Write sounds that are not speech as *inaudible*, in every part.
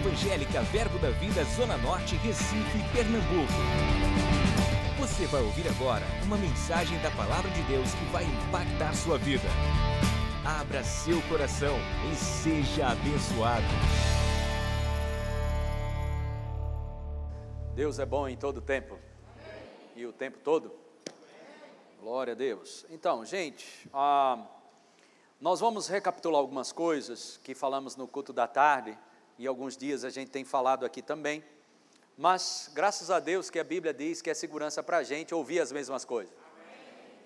Evangélica Verbo da Vida Zona Norte, Recife, Pernambuco. Você vai ouvir agora uma mensagem da Palavra de Deus que vai impactar sua vida. Abra seu coração e seja abençoado. Deus é bom em todo tempo. E o tempo todo? Glória a Deus. Então, gente, ah, nós vamos recapitular algumas coisas que falamos no culto da tarde e alguns dias a gente tem falado aqui também. Mas graças a Deus que a Bíblia diz que é segurança para a gente ouvir as mesmas coisas.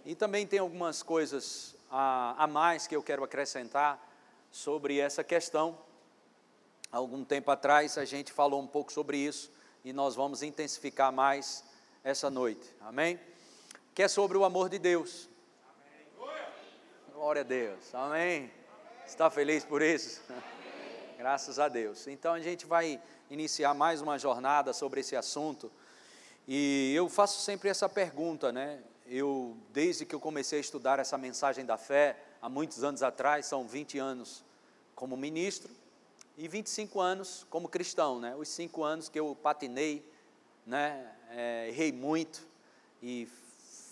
E também tem algumas coisas a, a mais que eu quero acrescentar sobre essa questão. Algum tempo atrás a gente falou um pouco sobre isso e nós vamos intensificar mais essa noite. Amém? que é sobre o amor de Deus. Glória a Deus, amém. Está feliz por isso? *laughs* Graças a Deus. Então a gente vai iniciar mais uma jornada sobre esse assunto. E eu faço sempre essa pergunta, né? Eu, desde que eu comecei a estudar essa mensagem da fé, há muitos anos atrás, são 20 anos como ministro e 25 anos como cristão, né? Os cinco anos que eu patinei, né? É, errei muito e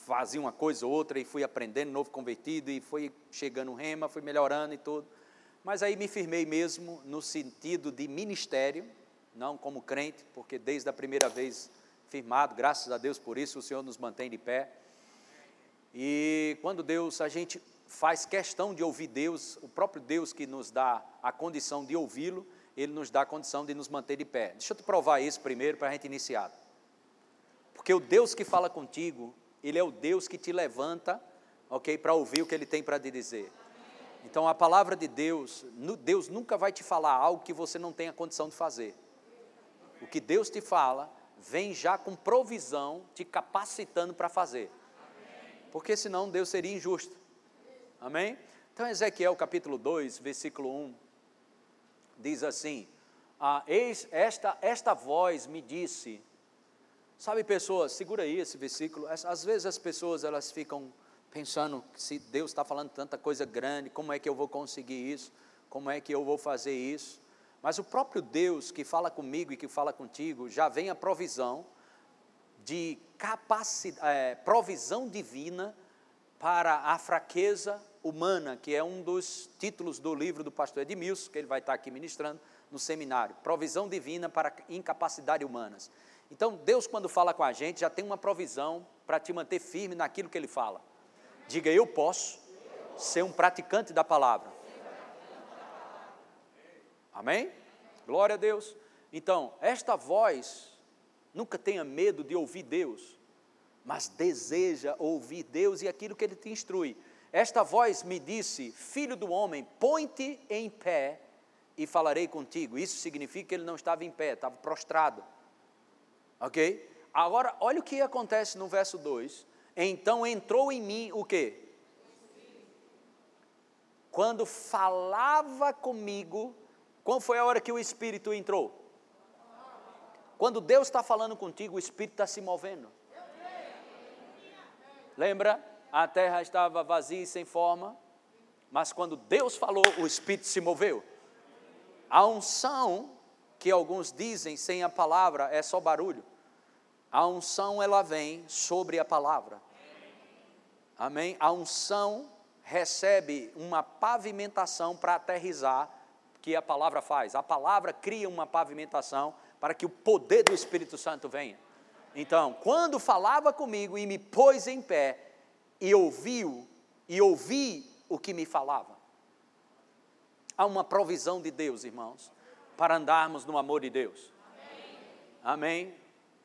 fazia uma coisa ou outra e fui aprendendo, novo convertido, e foi chegando rema, fui melhorando e tudo. Mas aí me firmei mesmo no sentido de ministério, não como crente, porque desde a primeira vez firmado, graças a Deus por isso, o Senhor nos mantém de pé. E quando Deus, a gente faz questão de ouvir Deus, o próprio Deus que nos dá a condição de ouvi-lo, ele nos dá a condição de nos manter de pé. Deixa eu te provar isso primeiro para a gente iniciar. Porque o Deus que fala contigo, ele é o Deus que te levanta, ok, para ouvir o que Ele tem para te dizer. Então a palavra de Deus, Deus nunca vai te falar algo que você não tenha condição de fazer. O que Deus te fala, vem já com provisão, te capacitando para fazer. Porque senão Deus seria injusto. Amém? Então Ezequiel capítulo 2, versículo 1, diz assim, ah, eis esta, esta voz me disse, Sabe, pessoas, segura aí esse versículo. Às vezes as pessoas elas ficam pensando se Deus está falando tanta coisa grande, como é que eu vou conseguir isso? Como é que eu vou fazer isso? Mas o próprio Deus que fala comigo e que fala contigo já vem a provisão de capacidade, é, provisão divina para a fraqueza humana, que é um dos títulos do livro do pastor Edmilson, que ele vai estar aqui ministrando no seminário. Provisão divina para incapacidade humanas. Então, Deus, quando fala com a gente, já tem uma provisão para te manter firme naquilo que Ele fala. Diga, eu posso ser um praticante da palavra. Amém? Glória a Deus. Então, esta voz, nunca tenha medo de ouvir Deus, mas deseja ouvir Deus e aquilo que Ele te instrui. Esta voz me disse: Filho do homem, põe-te em pé e falarei contigo. Isso significa que ele não estava em pé, estava prostrado. Ok? Agora, olha o que acontece no verso 2. Então entrou em mim o quê? Quando falava comigo, qual foi a hora que o Espírito entrou? Quando Deus está falando contigo, o Espírito está se movendo. Lembra? A terra estava vazia e sem forma, mas quando Deus falou, o Espírito se moveu. A unção, que alguns dizem sem a palavra, é só barulho. A unção ela vem sobre a palavra. Amém? A unção recebe uma pavimentação para aterrizar que a palavra faz. A palavra cria uma pavimentação para que o poder do Espírito Santo venha. Então, quando falava comigo e me pôs em pé e ouviu e ouvi o que me falava. Há uma provisão de Deus, irmãos, para andarmos no amor de Deus. Amém? Amém?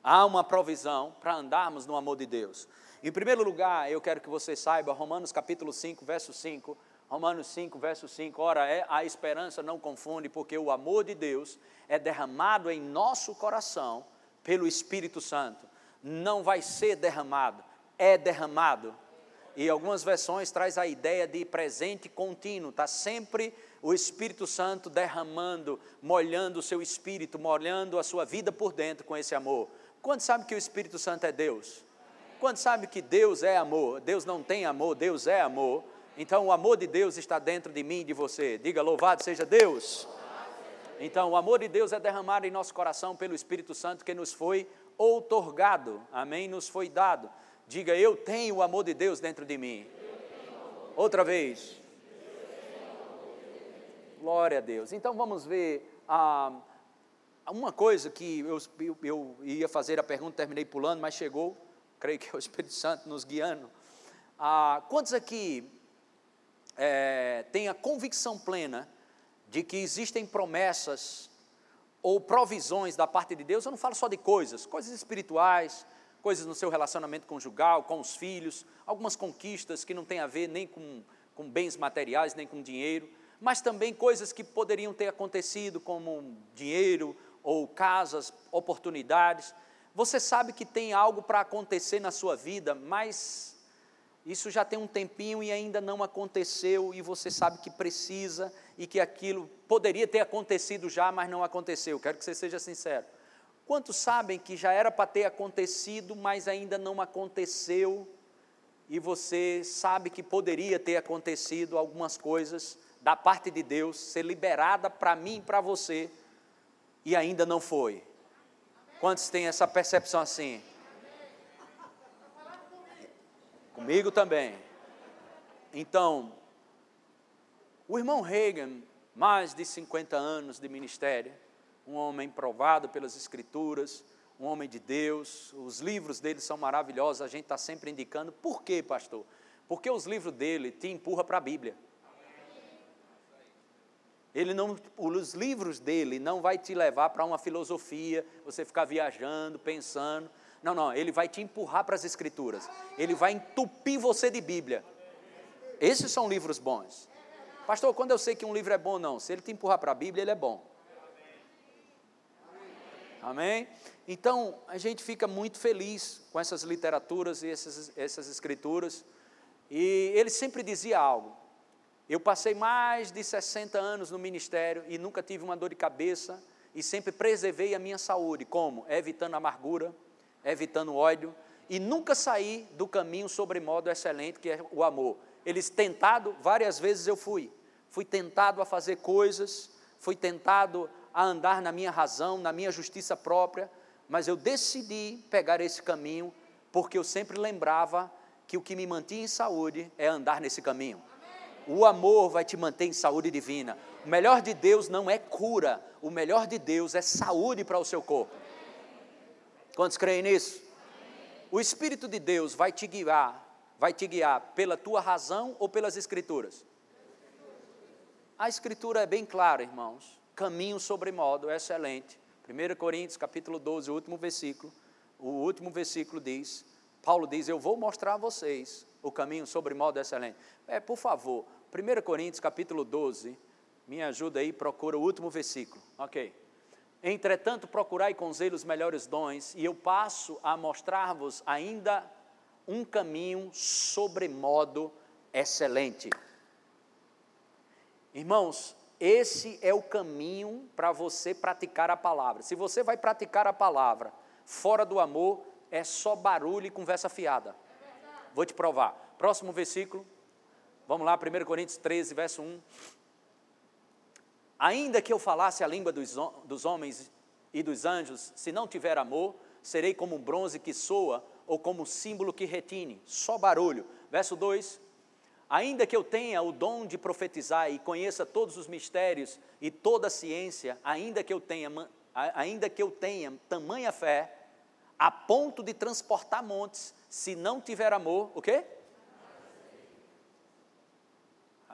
Há uma provisão para andarmos no amor de Deus. Em primeiro lugar, eu quero que você saiba, Romanos capítulo 5, verso 5, Romanos 5, verso 5, ora, é, a esperança não confunde, porque o amor de Deus é derramado em nosso coração pelo Espírito Santo. Não vai ser derramado, é derramado. E algumas versões traz a ideia de presente contínuo, está sempre o Espírito Santo derramando, molhando o seu espírito, molhando a sua vida por dentro com esse amor. Quantos sabe que o Espírito Santo é Deus? Quantos sabe que Deus é amor? Deus não tem amor, Deus é amor. Então o amor de Deus está dentro de mim e de você. Diga louvado seja Deus. Então, o amor de Deus é derramado em nosso coração pelo Espírito Santo que nos foi outorgado, amém? Nos foi dado. Diga, eu tenho o amor de Deus dentro de mim. Outra vez. Glória a Deus. Então vamos ver ah, uma coisa que eu, eu, eu, ia fazer a pergunta, terminei pulando, mas chegou. Creio que é o Espírito Santo nos guiando. Ah, quantos aqui é, têm a convicção plena de que existem promessas ou provisões da parte de Deus? Eu não falo só de coisas, coisas espirituais, coisas no seu relacionamento conjugal, com os filhos, algumas conquistas que não têm a ver nem com, com bens materiais, nem com dinheiro mas também coisas que poderiam ter acontecido, como dinheiro ou casas, oportunidades. Você sabe que tem algo para acontecer na sua vida, mas isso já tem um tempinho e ainda não aconteceu, e você sabe que precisa e que aquilo poderia ter acontecido já, mas não aconteceu. Quero que você seja sincero. Quantos sabem que já era para ter acontecido, mas ainda não aconteceu, e você sabe que poderia ter acontecido algumas coisas, da parte de Deus ser liberada para mim e para você e ainda não foi. Quantos têm essa percepção assim? Comigo também. Então, o irmão Reagan, mais de 50 anos de ministério, um homem provado pelas Escrituras, um homem de Deus, os livros dele são maravilhosos, a gente está sempre indicando. Por quê, pastor? Porque os livros dele te empurram para a Bíblia. Ele não, os livros dele não vai te levar para uma filosofia, você ficar viajando, pensando. Não, não, ele vai te empurrar para as escrituras. Ele vai entupir você de Bíblia. Esses são livros bons. Pastor, quando eu sei que um livro é bom, não. Se ele te empurrar para a Bíblia, ele é bom. Amém? Então, a gente fica muito feliz com essas literaturas e essas, essas escrituras. E ele sempre dizia algo: eu passei mais de 60 anos no ministério e nunca tive uma dor de cabeça e sempre preservei a minha saúde, como? Evitando amargura, evitando ódio e nunca saí do caminho sobre modo excelente que é o amor. Eles tentado, várias vezes eu fui. Fui tentado a fazer coisas, fui tentado a andar na minha razão, na minha justiça própria, mas eu decidi pegar esse caminho porque eu sempre lembrava que o que me mantinha em saúde é andar nesse caminho. O amor vai te manter em saúde divina. O melhor de Deus não é cura, o melhor de Deus é saúde para o seu corpo. Quantos creem nisso? O Espírito de Deus vai te guiar, vai te guiar pela tua razão ou pelas Escrituras? A Escritura é bem clara, irmãos. Caminho sobre modo excelente. 1 Coríntios capítulo 12, o último versículo. O último versículo diz: Paulo diz: Eu vou mostrar a vocês o caminho sobre modo excelente. É, por favor, 1 Coríntios capítulo 12, me ajuda aí, procura o último versículo. Ok. Entretanto, procurai com zelo os melhores dons, e eu passo a mostrar-vos ainda um caminho sobremodo excelente. Irmãos, esse é o caminho para você praticar a palavra. Se você vai praticar a palavra fora do amor, é só barulho e conversa fiada. Vou te provar. Próximo versículo. Vamos lá, 1 Coríntios 13, verso 1. Ainda que eu falasse a língua dos, dos homens e dos anjos, se não tiver amor, serei como um bronze que soa ou como um símbolo que retine, só barulho. Verso 2: Ainda que eu tenha o dom de profetizar e conheça todos os mistérios e toda a ciência, ainda que eu tenha, ainda que eu tenha tamanha fé, a ponto de transportar montes, se não tiver amor, o quê?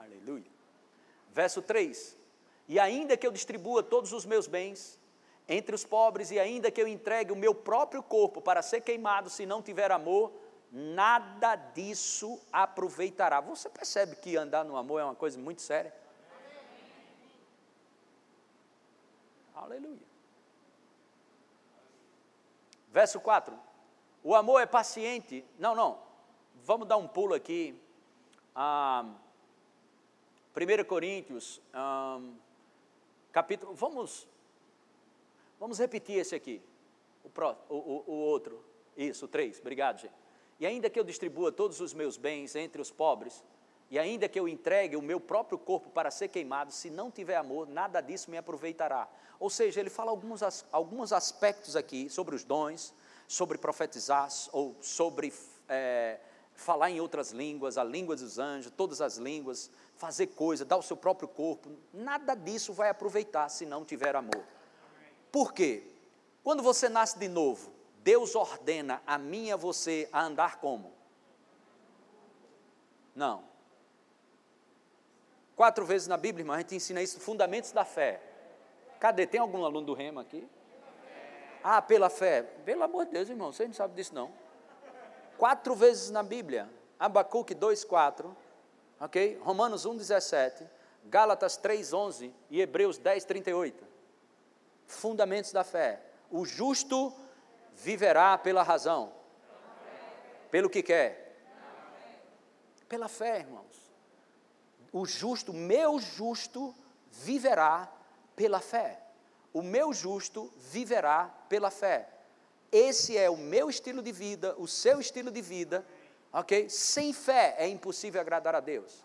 Aleluia. Verso 3: E ainda que eu distribua todos os meus bens entre os pobres, e ainda que eu entregue o meu próprio corpo para ser queimado, se não tiver amor, nada disso aproveitará. Você percebe que andar no amor é uma coisa muito séria? Aleluia. Verso 4. O amor é paciente. Não, não. Vamos dar um pulo aqui. Ah, 1 Coríntios, um, capítulo. Vamos, vamos repetir esse aqui. O, pró, o, o, o outro. Isso, o 3. Obrigado, gente. E ainda que eu distribua todos os meus bens entre os pobres, e ainda que eu entregue o meu próprio corpo para ser queimado, se não tiver amor, nada disso me aproveitará. Ou seja, ele fala alguns, alguns aspectos aqui sobre os dons, sobre profetizar, ou sobre é, falar em outras línguas, a língua dos anjos, todas as línguas, fazer coisa, dar o seu próprio corpo. Nada disso vai aproveitar se não tiver amor. Por quê? Quando você nasce de novo, Deus ordena a mim e a você a andar como? Não. Quatro vezes na Bíblia, irmão, a gente ensina isso, fundamentos da fé. Cadê? Tem algum aluno do Rema aqui? Ah, pela fé. Pelo amor de Deus, irmão, você não sabe disso não. Quatro vezes na Bíblia. Abacuque 2, 4. Ok? Romanos 1, 17. Gálatas 3, 11. E Hebreus 10, 38. Fundamentos da fé. O justo viverá pela razão. Pelo que quer. Pela fé, irmãos o justo, meu justo, viverá pela fé. O meu justo viverá pela fé. Esse é o meu estilo de vida, o seu estilo de vida, ok? Sem fé é impossível agradar a Deus.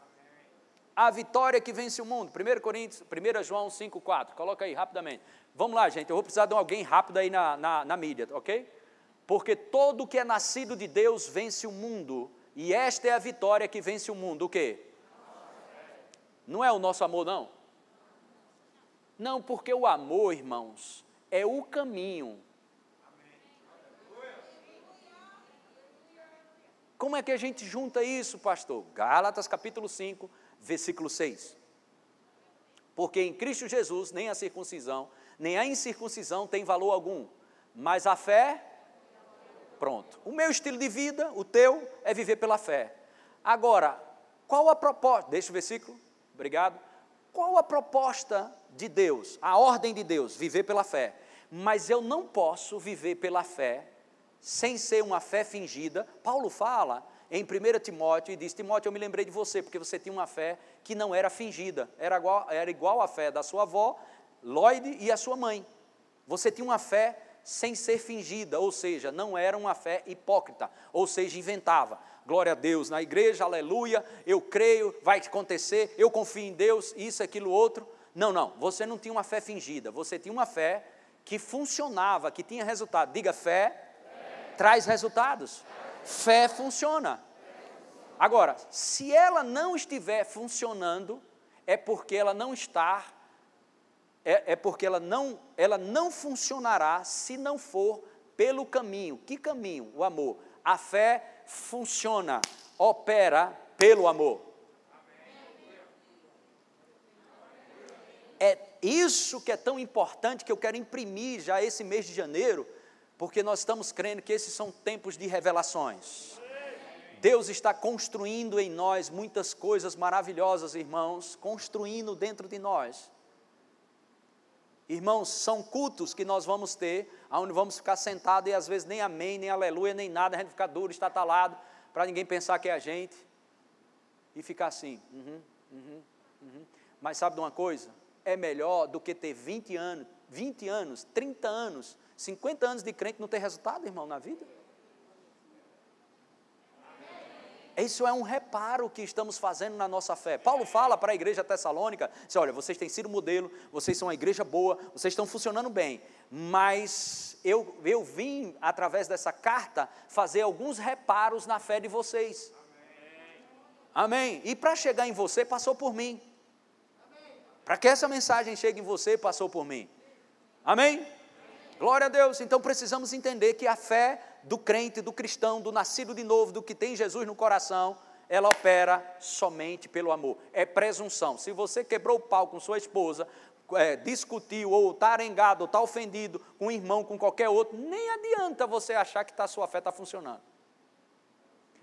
A vitória que vence o mundo, 1 Coríntios, 1 João 5,4, coloca aí rapidamente. Vamos lá, gente, eu vou precisar de alguém rápido aí na, na, na mídia, ok? Porque todo que é nascido de Deus vence o mundo, e esta é a vitória que vence o mundo, o quê? Não é o nosso amor, não? Não, porque o amor, irmãos, é o caminho. Como é que a gente junta isso, pastor? Gálatas capítulo 5, versículo 6. Porque em Cristo Jesus nem a circuncisão, nem a incircuncisão tem valor algum, mas a fé, pronto. O meu estilo de vida, o teu, é viver pela fé. Agora, qual a proposta? Deixa o versículo. Obrigado. Qual a proposta de Deus? A ordem de Deus, viver pela fé. Mas eu não posso viver pela fé sem ser uma fé fingida. Paulo fala em 1 Timóteo e diz: Timóteo, eu me lembrei de você, porque você tinha uma fé que não era fingida, era igual, era igual à fé da sua avó, Lloyd, e a sua mãe. Você tinha uma fé sem ser fingida, ou seja, não era uma fé hipócrita, ou seja, inventava glória a Deus, na igreja, aleluia, eu creio, vai acontecer, eu confio em Deus, isso, aquilo, outro. Não, não, você não tinha uma fé fingida, você tinha uma fé que funcionava, que tinha resultado. Diga fé, fé. Traz resultados. Fé. funciona. Agora, se ela não estiver funcionando, é porque ela não está, é, é porque ela não, ela não funcionará se não for pelo caminho. Que caminho? O amor. A fé funciona, opera pelo amor. É isso que é tão importante que eu quero imprimir já esse mês de janeiro, porque nós estamos crendo que esses são tempos de revelações. Deus está construindo em nós muitas coisas maravilhosas, irmãos, construindo dentro de nós. Irmãos, são cultos que nós vamos ter, onde vamos ficar sentados e às vezes nem amém, nem aleluia, nem nada, a gente ficar duro, estatalado, para ninguém pensar que é a gente, e ficar assim, uhum, uhum, uhum. Mas sabe de uma coisa? É melhor do que ter 20 anos, 20 anos, 30 anos, 50 anos de crente não ter resultado, irmão, na vida. Isso é um reparo que estamos fazendo na nossa fé. Paulo fala para a igreja tessalônica: diz, olha, vocês têm sido modelo, vocês são uma igreja boa, vocês estão funcionando bem, mas eu, eu vim, através dessa carta, fazer alguns reparos na fé de vocês. Amém. Amém. E para chegar em você, passou por mim. Para que essa mensagem chegue em você, passou por mim. Amém? Glória a Deus. Então precisamos entender que a fé do crente, do cristão, do nascido de novo, do que tem Jesus no coração, ela opera somente pelo amor. É presunção. Se você quebrou o pau com sua esposa, é, discutiu, ou está arengado, ou está ofendido com um irmão, com qualquer outro, nem adianta você achar que tá, a sua fé está funcionando.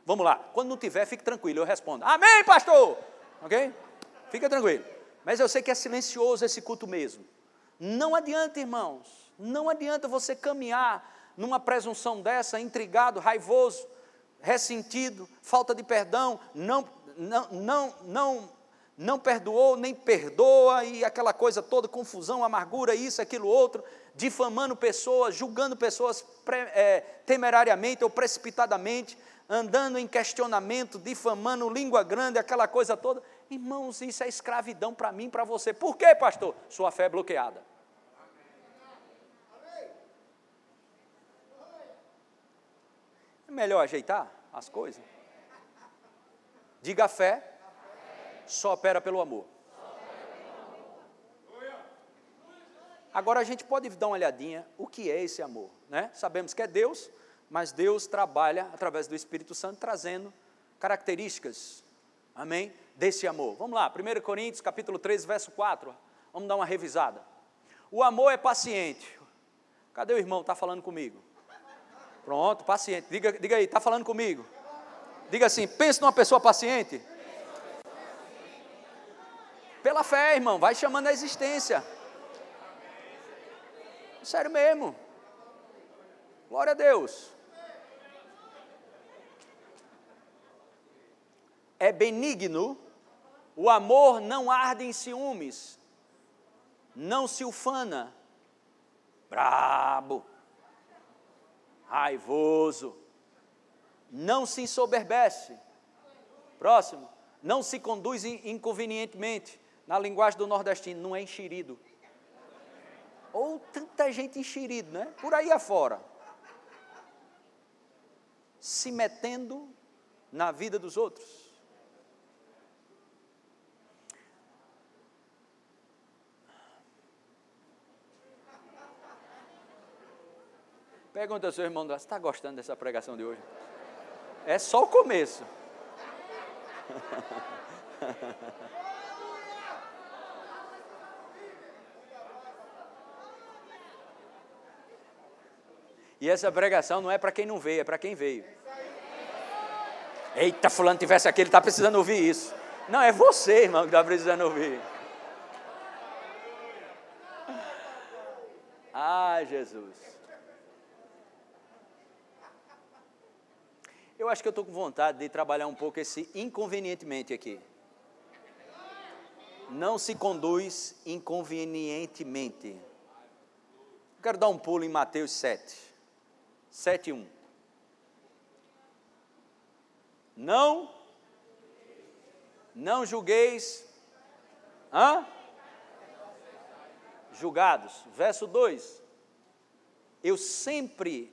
Vamos lá, quando não tiver, fique tranquilo, eu respondo. Amém, pastor! Ok? Fica tranquilo. Mas eu sei que é silencioso esse culto mesmo. Não adianta, irmãos. Não adianta você caminhar numa presunção dessa, intrigado, raivoso, ressentido, falta de perdão, não, não, não, não, não perdoou, nem perdoa, e aquela coisa toda, confusão, amargura, isso, aquilo, outro, difamando pessoas, julgando pessoas é, temerariamente ou precipitadamente, andando em questionamento, difamando, língua grande, aquela coisa toda. Irmãos, isso é escravidão para mim, para você. Por quê, pastor? Sua fé é bloqueada. Melhor ajeitar as coisas. Diga a fé, só opera pelo amor. Agora a gente pode dar uma olhadinha o que é esse amor, né? Sabemos que é Deus, mas Deus trabalha através do Espírito Santo trazendo características, amém, desse amor. Vamos lá, 1 Coríntios capítulo 13, verso 4, vamos dar uma revisada. O amor é paciente. Cadê o irmão? Está falando comigo. Pronto, paciente. Diga, diga aí, está falando comigo? Diga assim, pense numa pessoa paciente. Pela fé, irmão, vai chamando a existência. Sério mesmo. Glória a Deus. É benigno, o amor não arde em ciúmes, não se ufana, brabo, raivoso, não se ensoberbece. Próximo, não se conduz inconvenientemente. Na linguagem do nordestino, não é enxerido. Ou tanta gente enxerido, né? Por aí afora. Se metendo na vida dos outros. Pergunta ao seu irmão, você está gostando dessa pregação de hoje? É só o começo. *laughs* E essa pregação não é para quem não veio, é para quem veio. Eita, fulano tivesse aqui, ele está precisando ouvir isso. Não, é você, irmão, que está precisando ouvir. Ah, Jesus. Eu acho que eu estou com vontade de trabalhar um pouco esse inconvenientemente aqui. Não se conduz inconvenientemente. Quero dar um pulo em Mateus 7. 7, 1. Não, não julgueis, hã? Julgados. Verso 2. Eu sempre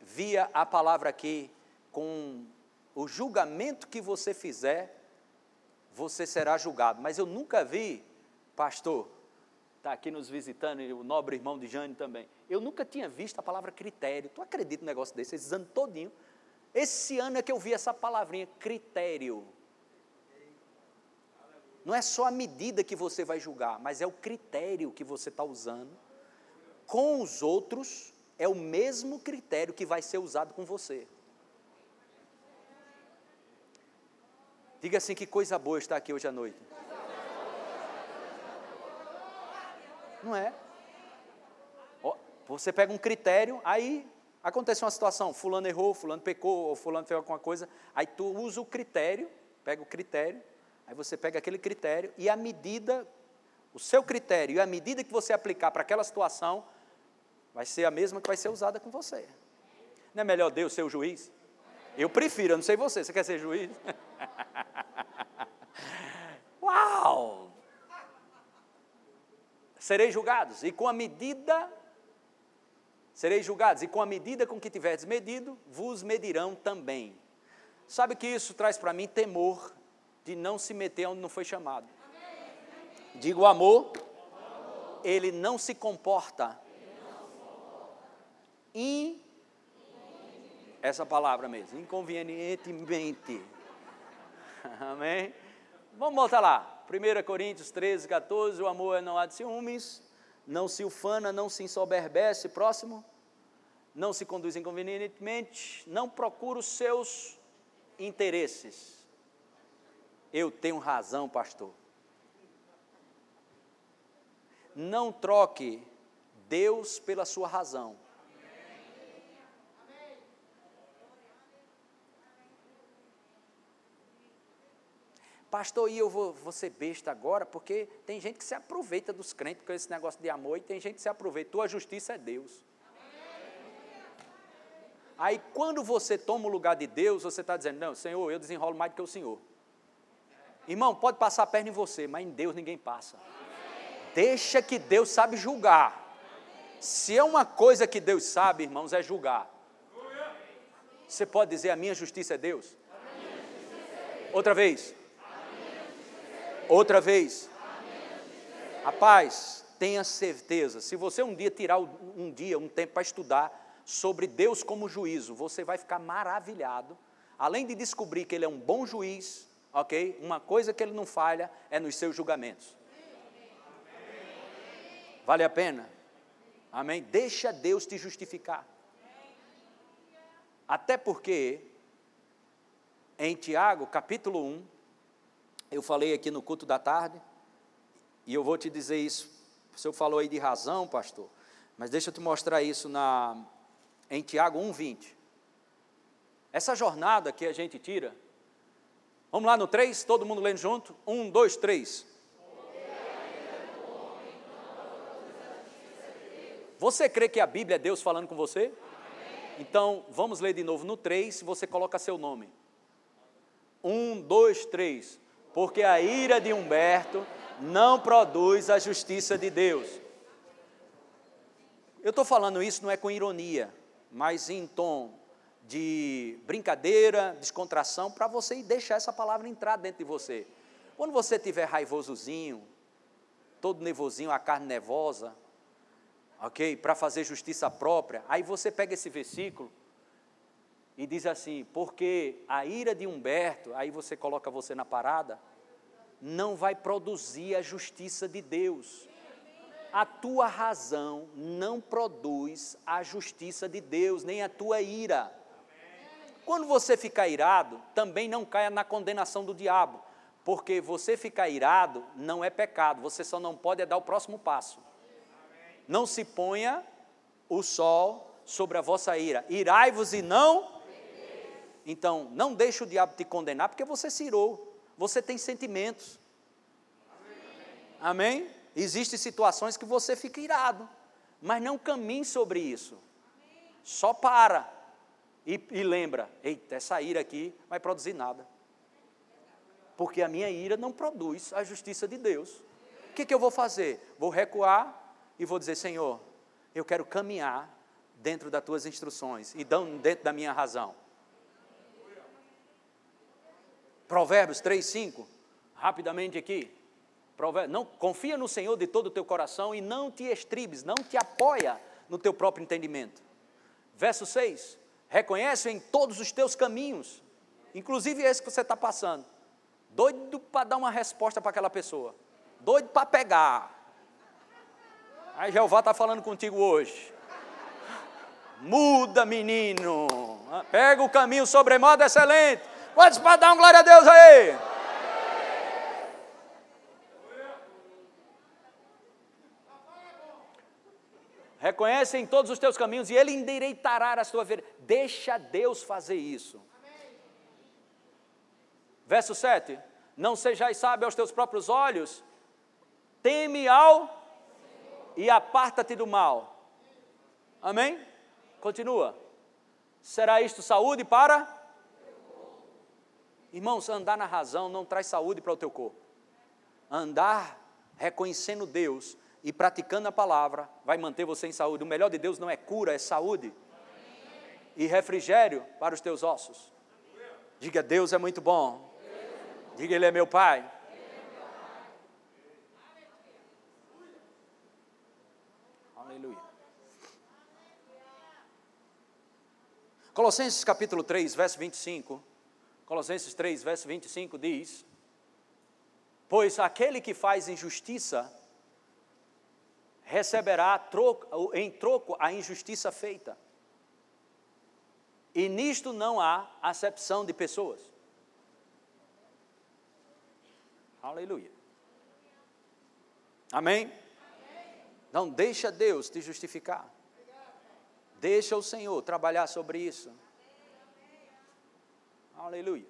via a palavra aqui, com o julgamento que você fizer, você será julgado. Mas eu nunca vi, pastor, está aqui nos visitando, e o nobre irmão de Jane também. Eu nunca tinha visto a palavra critério. Tu acredita num negócio desse, esses anos todinho? Esse ano é que eu vi essa palavrinha, critério. Não é só a medida que você vai julgar, mas é o critério que você está usando. Com os outros, é o mesmo critério que vai ser usado com você. Diga assim: que coisa boa estar aqui hoje à noite. Não é? Você pega um critério, aí acontece uma situação, fulano errou, fulano pecou, ou fulano fez alguma coisa, aí tu usa o critério, pega o critério, aí você pega aquele critério e a medida, o seu critério e a medida que você aplicar para aquela situação, vai ser a mesma que vai ser usada com você. Não é melhor Deus ser o juiz? Eu prefiro, eu não sei você, você quer ser juiz? *laughs* *laughs* Uau! Sereis julgados, e com a medida, sereis julgados, e com a medida com que tiverdes medido, vos medirão também. Sabe que isso traz para mim temor de não se meter onde não foi chamado. Digo amor, ele não se comporta in essa palavra mesmo, inconvenientemente. *laughs* Amém? Vamos voltar lá. 1 Coríntios 13, 14, o amor não há de ciúmes, não se ufana, não se ensoberbece, próximo, não se conduz inconvenientemente, não procura os seus interesses. Eu tenho razão, pastor. Não troque Deus pela sua razão. Pastor, e eu vou, vou ser besta agora, porque tem gente que se aproveita dos crentes com esse negócio de amor, e tem gente que se aproveita. Tua justiça é Deus. Aí quando você toma o lugar de Deus, você está dizendo, não, Senhor, eu desenrolo mais do que o Senhor. Irmão, pode passar a perna em você, mas em Deus ninguém passa. Deixa que Deus sabe julgar. Se é uma coisa que Deus sabe, irmãos, é julgar. Você pode dizer: a minha justiça é Deus? Outra vez. Outra vez. Rapaz, tenha certeza, se você um dia tirar um dia, um tempo para estudar sobre Deus como juízo, você vai ficar maravilhado. Além de descobrir que Ele é um bom juiz, ok? Uma coisa que Ele não falha é nos seus julgamentos. Vale a pena? Amém? Deixa Deus te justificar. Até porque, em Tiago, capítulo 1, eu falei aqui no culto da tarde, e eu vou te dizer isso. O senhor falou aí de razão, pastor, mas deixa eu te mostrar isso na, em Tiago 1,20. Essa jornada que a gente tira, vamos lá no 3, todo mundo lendo junto? 1, 2, 3. Você crê que a Bíblia é Deus falando com você? Então, vamos ler de novo no 3, você coloca seu nome. 1, 2, 3. Porque a ira de Humberto não produz a justiça de Deus. Eu estou falando isso não é com ironia, mas em tom de brincadeira, descontração, para você deixar essa palavra entrar dentro de você. Quando você estiver raivosozinho, todo nervosinho, a carne nervosa, ok? Para fazer justiça própria. Aí você pega esse versículo e diz assim: porque a ira de Humberto, aí você coloca você na parada, não vai produzir a justiça de Deus. A tua razão não produz a justiça de Deus, nem a tua ira. Quando você ficar irado, também não caia na condenação do diabo, porque você ficar irado não é pecado, você só não pode é dar o próximo passo não se ponha o sol sobre a vossa ira. Irai-vos e não. Então, não deixe o diabo te condenar, porque você se irou. Você tem sentimentos. Amém? Amém? Existem situações que você fica irado, mas não caminhe sobre isso. Só para e, e lembra: eita, essa ira aqui vai produzir nada. Porque a minha ira não produz a justiça de Deus. O que, que eu vou fazer? Vou recuar e vou dizer: Senhor, eu quero caminhar dentro das tuas instruções e dentro da minha razão. Provérbios 3, 5, rapidamente aqui. Provérbios, não, confia no Senhor de todo o teu coração e não te estribes, não te apoia no teu próprio entendimento. Verso 6, reconhece em todos os teus caminhos, inclusive esse que você está passando. Doido para dar uma resposta para aquela pessoa, doido para pegar, Aí Jeová está falando contigo hoje. Muda, menino. Pega o caminho sobremodo excelente. Quantos para dar um glória a Deus aí? Reconhece em todos os teus caminhos e Ele endireitará a tua vida. Deixa Deus fazer isso. Verso 7. Não sejais sábio aos teus próprios olhos, teme ao e aparta-te do mal. Amém? Continua. Será isto saúde para? Irmãos, andar na razão não traz saúde para o teu corpo. Andar reconhecendo Deus e praticando a palavra vai manter você em saúde. O melhor de Deus não é cura, é saúde. E refrigério para os teus ossos. Diga, Deus é muito bom. Diga, Ele é meu Pai. Colossenses capítulo 3, verso 25. Colossenses 3, verso 25 diz: Pois aquele que faz injustiça receberá troco, em troco a injustiça feita. E nisto não há acepção de pessoas. Aleluia. Amém? Não deixa Deus te justificar. Deixa o Senhor trabalhar sobre isso. Aleluia.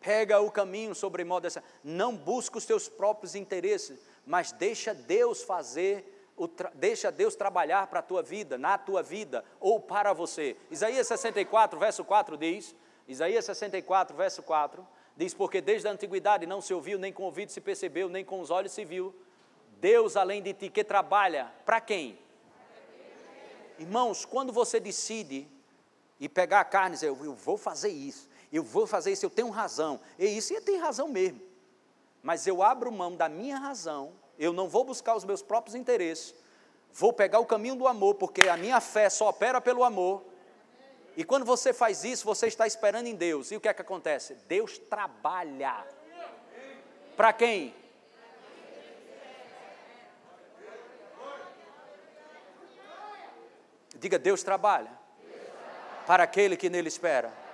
Pega o caminho sobre modo essa. Não busca os teus próprios interesses, mas deixa Deus fazer deixa Deus trabalhar para a tua vida, na tua vida ou para você. Isaías 64, verso 4 diz: Isaías 64, verso 4 diz: Porque desde a antiguidade não se ouviu, nem com o ouvido se percebeu, nem com os olhos se viu. Deus além de ti que trabalha para quem? Irmãos, quando você decide e pegar a carne e dizer, eu vou fazer isso, eu vou fazer isso, eu tenho razão, e isso e tem razão mesmo, mas eu abro mão da minha razão, eu não vou buscar os meus próprios interesses, vou pegar o caminho do amor, porque a minha fé só opera pelo amor, e quando você faz isso, você está esperando em Deus, e o que é que acontece? Deus trabalha. Para quem? Diga, Deus trabalha, para aquele que nele espera.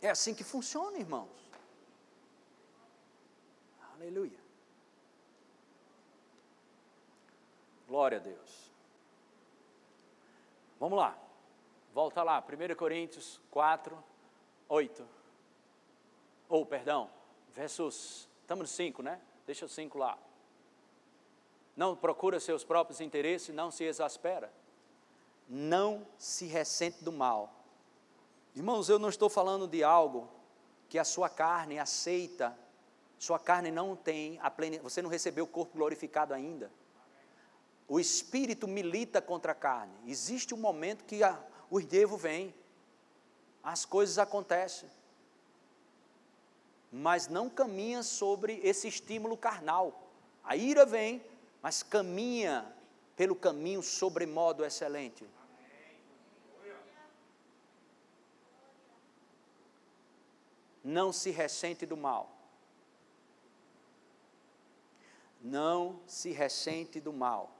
É assim que funciona, irmãos. Aleluia. Glória a Deus. Vamos lá. Volta lá, 1 Coríntios 4, 8. Ou, oh, perdão, versos. Estamos no 5, né? Deixa o 5 lá não procura seus próprios interesses, não se exaspera, não se ressente do mal. Irmãos, eu não estou falando de algo que a sua carne aceita, sua carne não tem a plena, você não recebeu o corpo glorificado ainda. O espírito milita contra a carne. Existe um momento que a, o devo vem, as coisas acontecem, mas não caminha sobre esse estímulo carnal. A ira vem, mas caminha pelo caminho sobremodo excelente. Não se ressente do mal. Não se ressente do mal.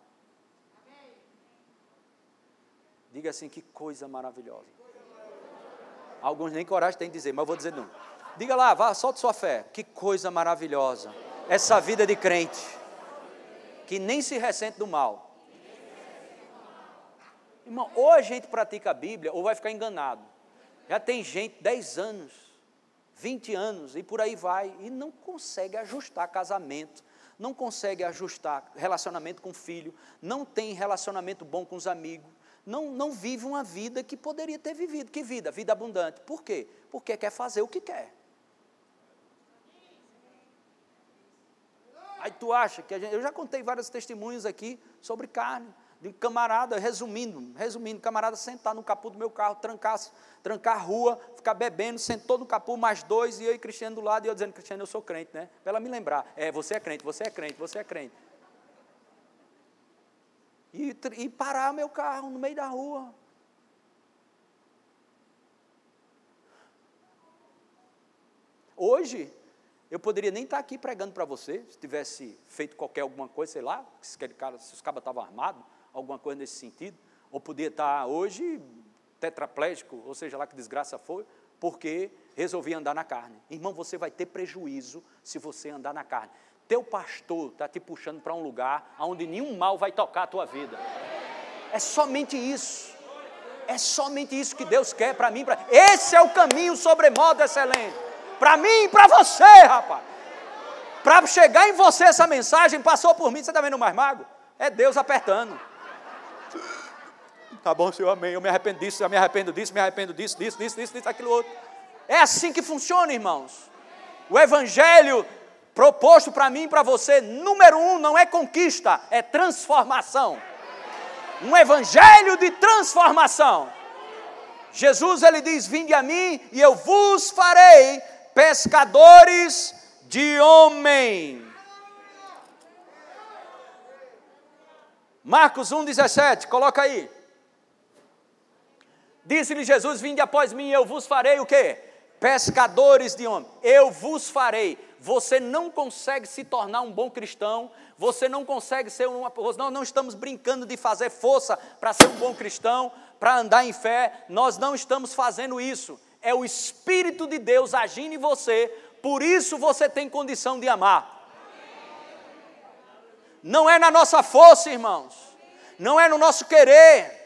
Diga assim, que coisa maravilhosa. Alguns nem coragem têm de dizer, mas vou dizer não. Diga lá, vá, solte sua fé. Que coisa maravilhosa. Essa vida de crente que nem se ressente do mal. Irmão, ou a gente pratica a Bíblia ou vai ficar enganado. Já tem gente 10 anos, 20 anos e por aí vai e não consegue ajustar casamento, não consegue ajustar relacionamento com o filho, não tem relacionamento bom com os amigos, não, não vive uma vida que poderia ter vivido. Que vida? Vida abundante. Por quê? Porque quer fazer o que quer. Aí tu acha que a gente, eu já contei vários testemunhos aqui sobre carne, de camarada, resumindo, resumindo, camarada sentar no capô do meu carro, trancar, trancar a rua, ficar bebendo, sentou no capô mais dois, e eu e Cristiano do lado, e eu dizendo, Cristiano, eu sou crente, né? Para ela me lembrar, é, você é crente, você é crente, você é crente. E, e parar meu carro no meio da rua. Hoje, eu poderia nem estar aqui pregando para você, se tivesse feito qualquer alguma coisa, sei lá, se, cara, se os cabas estavam armados, alguma coisa nesse sentido, ou podia estar hoje tetraplégico, ou seja lá que desgraça foi, porque resolvi andar na carne. Irmão, você vai ter prejuízo se você andar na carne. Teu pastor está te puxando para um lugar onde nenhum mal vai tocar a tua vida. É somente isso. É somente isso que Deus quer para mim. Pra... Esse é o caminho sobremodo excelente. Para mim e para você, rapaz. Para chegar em você essa mensagem, passou por mim, você está vendo mais mago? É Deus apertando. Tá bom, Senhor, amém. Eu me arrependo disso, eu me arrependo disso, me arrependo disso, disso, disso, disso, disso, aquilo outro. É assim que funciona, irmãos. O Evangelho proposto para mim e para você, número um, não é conquista, é transformação. Um Evangelho de transformação. Jesus ele diz: Vinde a mim e eu vos farei pescadores de homem. Marcos 1,17, coloca aí. Disse-lhe Jesus: Vinde após mim, eu vos farei o quê? Pescadores de homem. Eu vos farei. Você não consegue se tornar um bom cristão, você não consegue ser uma. Nós não estamos brincando de fazer força para ser um bom cristão, para andar em fé, nós não estamos fazendo isso é o Espírito de Deus agindo em você, por isso você tem condição de amar. Não é na nossa força, irmãos, não é no nosso querer,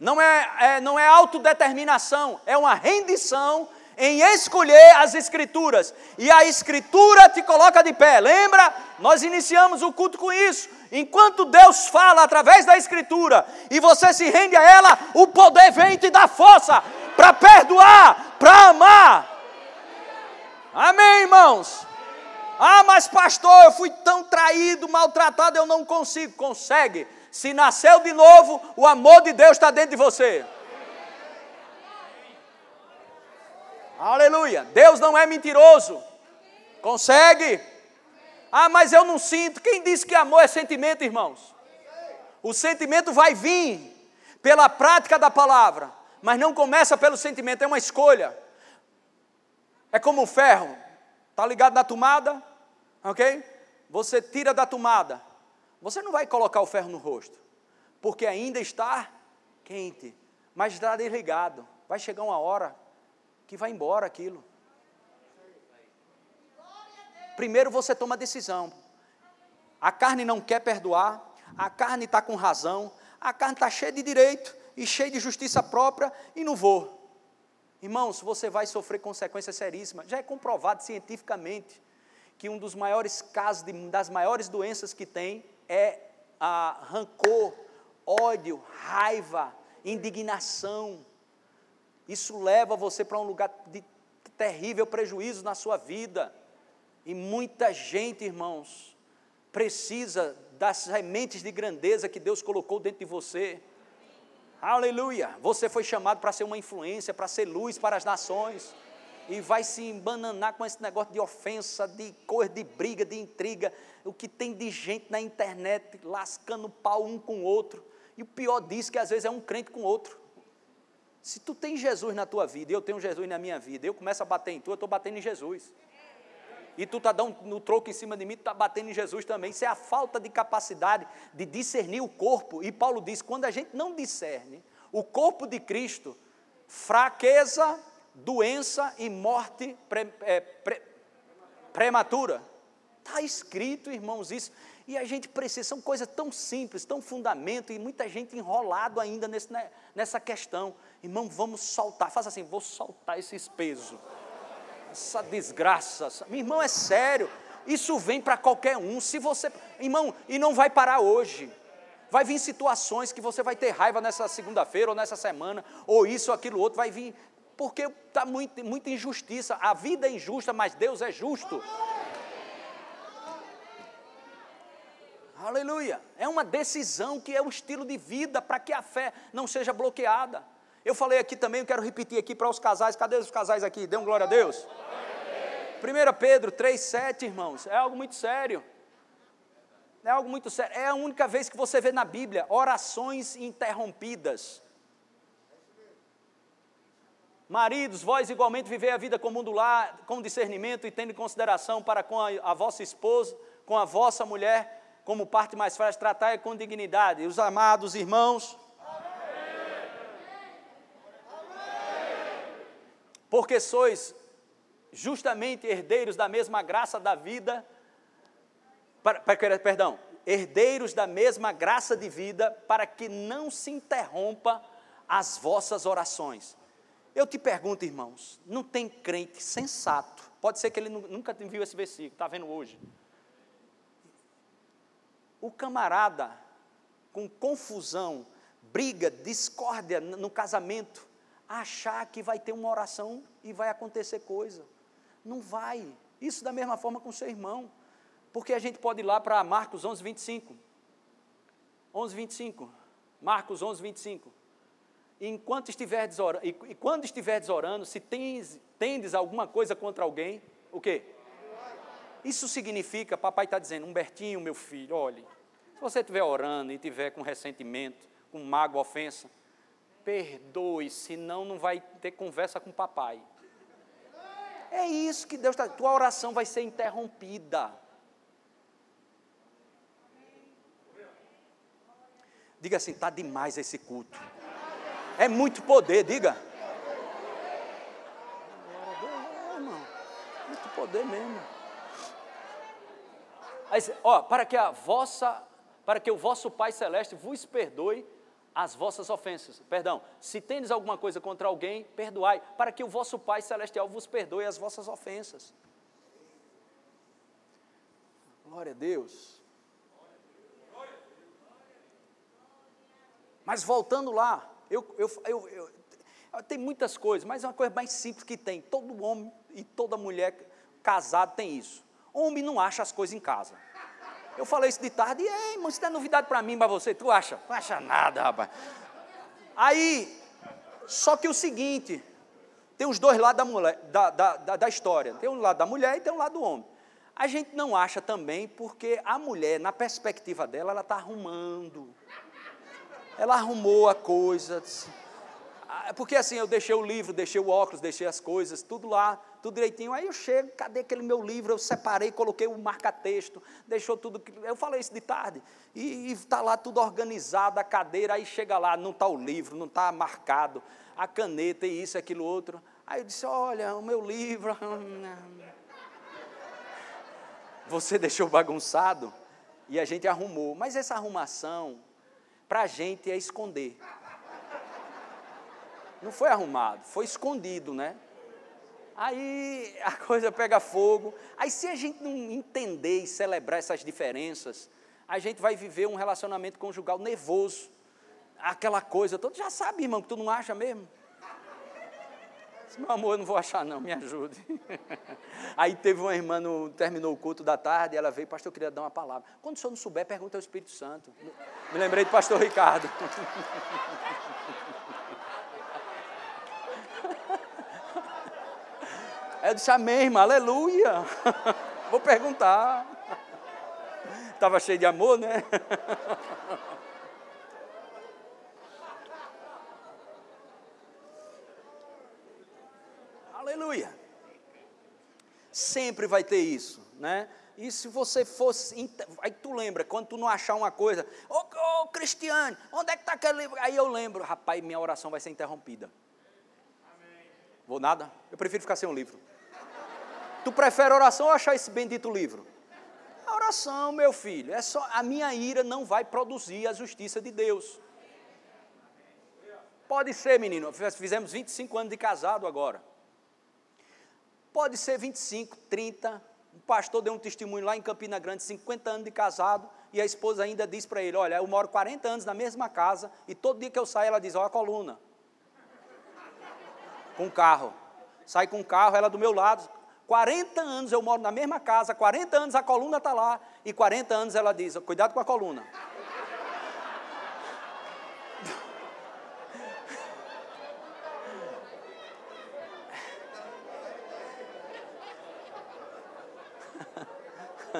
não é, é, não é autodeterminação, é uma rendição em escolher as Escrituras, e a Escritura te coloca de pé. Lembra? Nós iniciamos o culto com isso. Enquanto Deus fala através da Escritura e você se rende a ela, o poder vem e te dá força para perdoar, para amar. Amém, irmãos? Ah, mas pastor, eu fui tão traído, maltratado, eu não consigo. Consegue. Se nasceu de novo, o amor de Deus está dentro de você. Aleluia. Deus não é mentiroso. Consegue? Ah, mas eu não sinto. Quem disse que amor é sentimento, irmãos? O sentimento vai vir pela prática da palavra, mas não começa pelo sentimento, é uma escolha. É como um ferro, está ligado na tomada, ok? Você tira da tomada, você não vai colocar o ferro no rosto, porque ainda está quente, mas está desligado. Vai chegar uma hora que vai embora aquilo. Primeiro você toma a decisão. A carne não quer perdoar, a carne está com razão, a carne está cheia de direito e cheia de justiça própria e não vou. Irmãos, você vai sofrer consequências seríssimas. Já é comprovado cientificamente que um dos maiores casos, de, das maiores doenças que tem é a rancor, ódio, raiva, indignação. Isso leva você para um lugar de terrível prejuízo na sua vida. E muita gente, irmãos, precisa das sementes de grandeza que Deus colocou dentro de você. Aleluia! Você foi chamado para ser uma influência, para ser luz para as nações. E vai se embananar com esse negócio de ofensa, de coisa, de briga, de intriga. O que tem de gente na internet lascando pau um com o outro. E o pior disso é que às vezes é um crente com outro. Se tu tem Jesus na tua vida eu tenho Jesus na minha vida, eu começo a bater em tu, eu estou batendo em Jesus. E tu está dando no troco em cima de mim, tu está batendo em Jesus também. Isso é a falta de capacidade de discernir o corpo. E Paulo diz: quando a gente não discerne o corpo de Cristo, fraqueza, doença e morte pre, é, pre, prematura. Está escrito, irmãos, isso. E a gente precisa, são coisas tão simples, tão fundamento, e muita gente enrolado ainda nesse, né, nessa questão. Irmão, vamos soltar. Faça assim, vou soltar esses pesos. Essa desgraça. Meu irmão, é sério. Isso vem para qualquer um. Se você. Irmão, e não vai parar hoje. Vai vir situações que você vai ter raiva nessa segunda-feira ou nessa semana, ou isso ou aquilo outro, vai vir. Porque está muito, muita injustiça. A vida é injusta, mas Deus é justo. Aleluia. É uma decisão que é o estilo de vida para que a fé não seja bloqueada. Eu falei aqui também, eu quero repetir aqui para os casais. Cadê os casais aqui? Dê um glória a Deus. 1 Pedro 3,7, irmãos, é algo muito sério. É algo muito sério. É a única vez que você vê na Bíblia orações interrompidas. Maridos, vós igualmente vivei a vida comum do lar, com discernimento e tendo consideração para com a, a vossa esposa, com a vossa mulher, como parte mais frágil, tratai com dignidade. Os amados irmãos, porque sois justamente herdeiros da mesma graça da vida, para, para, perdão, herdeiros da mesma graça de vida, para que não se interrompa as vossas orações. Eu te pergunto, irmãos, não tem crente sensato, pode ser que ele nunca viu esse versículo, está vendo hoje. O camarada com confusão, briga, discórdia no casamento, achar que vai ter uma oração e vai acontecer coisa. Não vai. Isso da mesma forma com seu irmão. Porque a gente pode ir lá para Marcos 11, 25. 11, 25. Marcos 11, 25. Enquanto estiverdes orando, e, e quando estiverdes orando, se tens, tendes alguma coisa contra alguém, o quê? Isso significa, papai está dizendo, Humbertinho, meu filho, olhe, se você estiver orando e estiver com ressentimento, com mágoa, ofensa, perdoe, senão não vai ter conversa com papai. É isso que Deus está. Tua oração vai ser interrompida. Diga assim, está demais esse culto. É muito poder, diga. Muito poder mesmo. Aí, ó, para que a vossa, para que o vosso Pai celeste vos perdoe as vossas ofensas. Perdão, se tendes alguma coisa contra alguém, perdoai, para que o vosso Pai Celestial vos perdoe as vossas ofensas. Glória a Deus. Mas voltando lá, eu, eu, eu, eu, tem muitas coisas, mas é uma coisa mais simples que tem. Todo homem e toda mulher casado tem isso. Homem não acha as coisas em casa. Eu falei isso de tarde, e ei, irmão, isso não é novidade para mim, para você. Tu acha? Não acha nada, rapaz. Aí, só que o seguinte, tem os dois lados da, mulher, da, da, da, da história. Tem um lado da mulher e tem um lado do homem. A gente não acha também porque a mulher, na perspectiva dela, ela está arrumando. Ela arrumou a coisa. Ah, porque assim, eu deixei o livro, deixei o óculos, deixei as coisas, tudo lá, tudo direitinho. Aí eu chego, cadê aquele meu livro? Eu separei, coloquei o marca-texto, deixou tudo. Eu falei isso de tarde. E está lá tudo organizado, a cadeira, aí chega lá, não está o livro, não está marcado, a caneta e isso, aquilo, outro. Aí eu disse: Olha, o meu livro. *laughs* Você *laughs* deixou bagunçado e a gente arrumou. Mas essa arrumação, para a gente, é esconder. Não foi arrumado, foi escondido, né? Aí a coisa pega fogo. Aí se a gente não entender e celebrar essas diferenças, a gente vai viver um relacionamento conjugal nervoso. Aquela coisa toda. Já sabe, irmão, que tu não acha mesmo? Meu amor, eu não vou achar não, me ajude. *laughs* Aí teve uma irmã, no, terminou o culto da tarde, ela veio, pastor, eu queria dar uma palavra. Quando o senhor não souber, pergunta ao Espírito Santo. Me lembrei do pastor Ricardo. *laughs* Eu disse, amém, irmã, aleluia. *laughs* Vou perguntar. Estava cheio de amor, né? Aleluia. Sempre vai ter isso, né? E se você fosse. Aí tu lembra, quando tu não achar uma coisa, ô oh, oh, Cristiano, onde é que está aquele livro? Aí eu lembro, rapaz, minha oração vai ser interrompida. Amém. Vou nada? Eu prefiro ficar sem um livro. Tu prefere oração ou achar esse bendito livro? A oração, meu filho, é só a minha ira não vai produzir a justiça de Deus. Pode ser, menino. Fizemos 25 anos de casado agora. Pode ser 25, 30. Um pastor deu um testemunho lá em Campina Grande, 50 anos de casado, e a esposa ainda diz para ele: Olha, eu moro 40 anos na mesma casa, e todo dia que eu saio, ela diz: Olha a coluna. Com carro. Sai com o carro, ela do meu lado, 40 anos eu moro na mesma casa, 40 anos a coluna está lá, e 40 anos ela diz: cuidado com a coluna.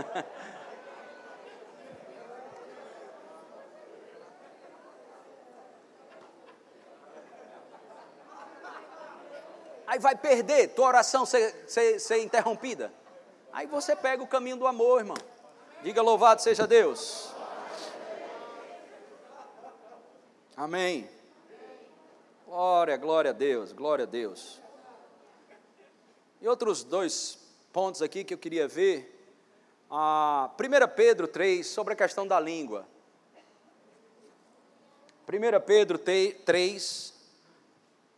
*laughs* Aí vai perder, tua oração ser, ser, ser interrompida. Aí você pega o caminho do amor, irmão. Diga louvado seja Deus. Amém. Glória, glória a Deus, glória a Deus. E outros dois pontos aqui que eu queria ver. Ah, 1 Pedro 3, sobre a questão da língua. 1 Pedro 3,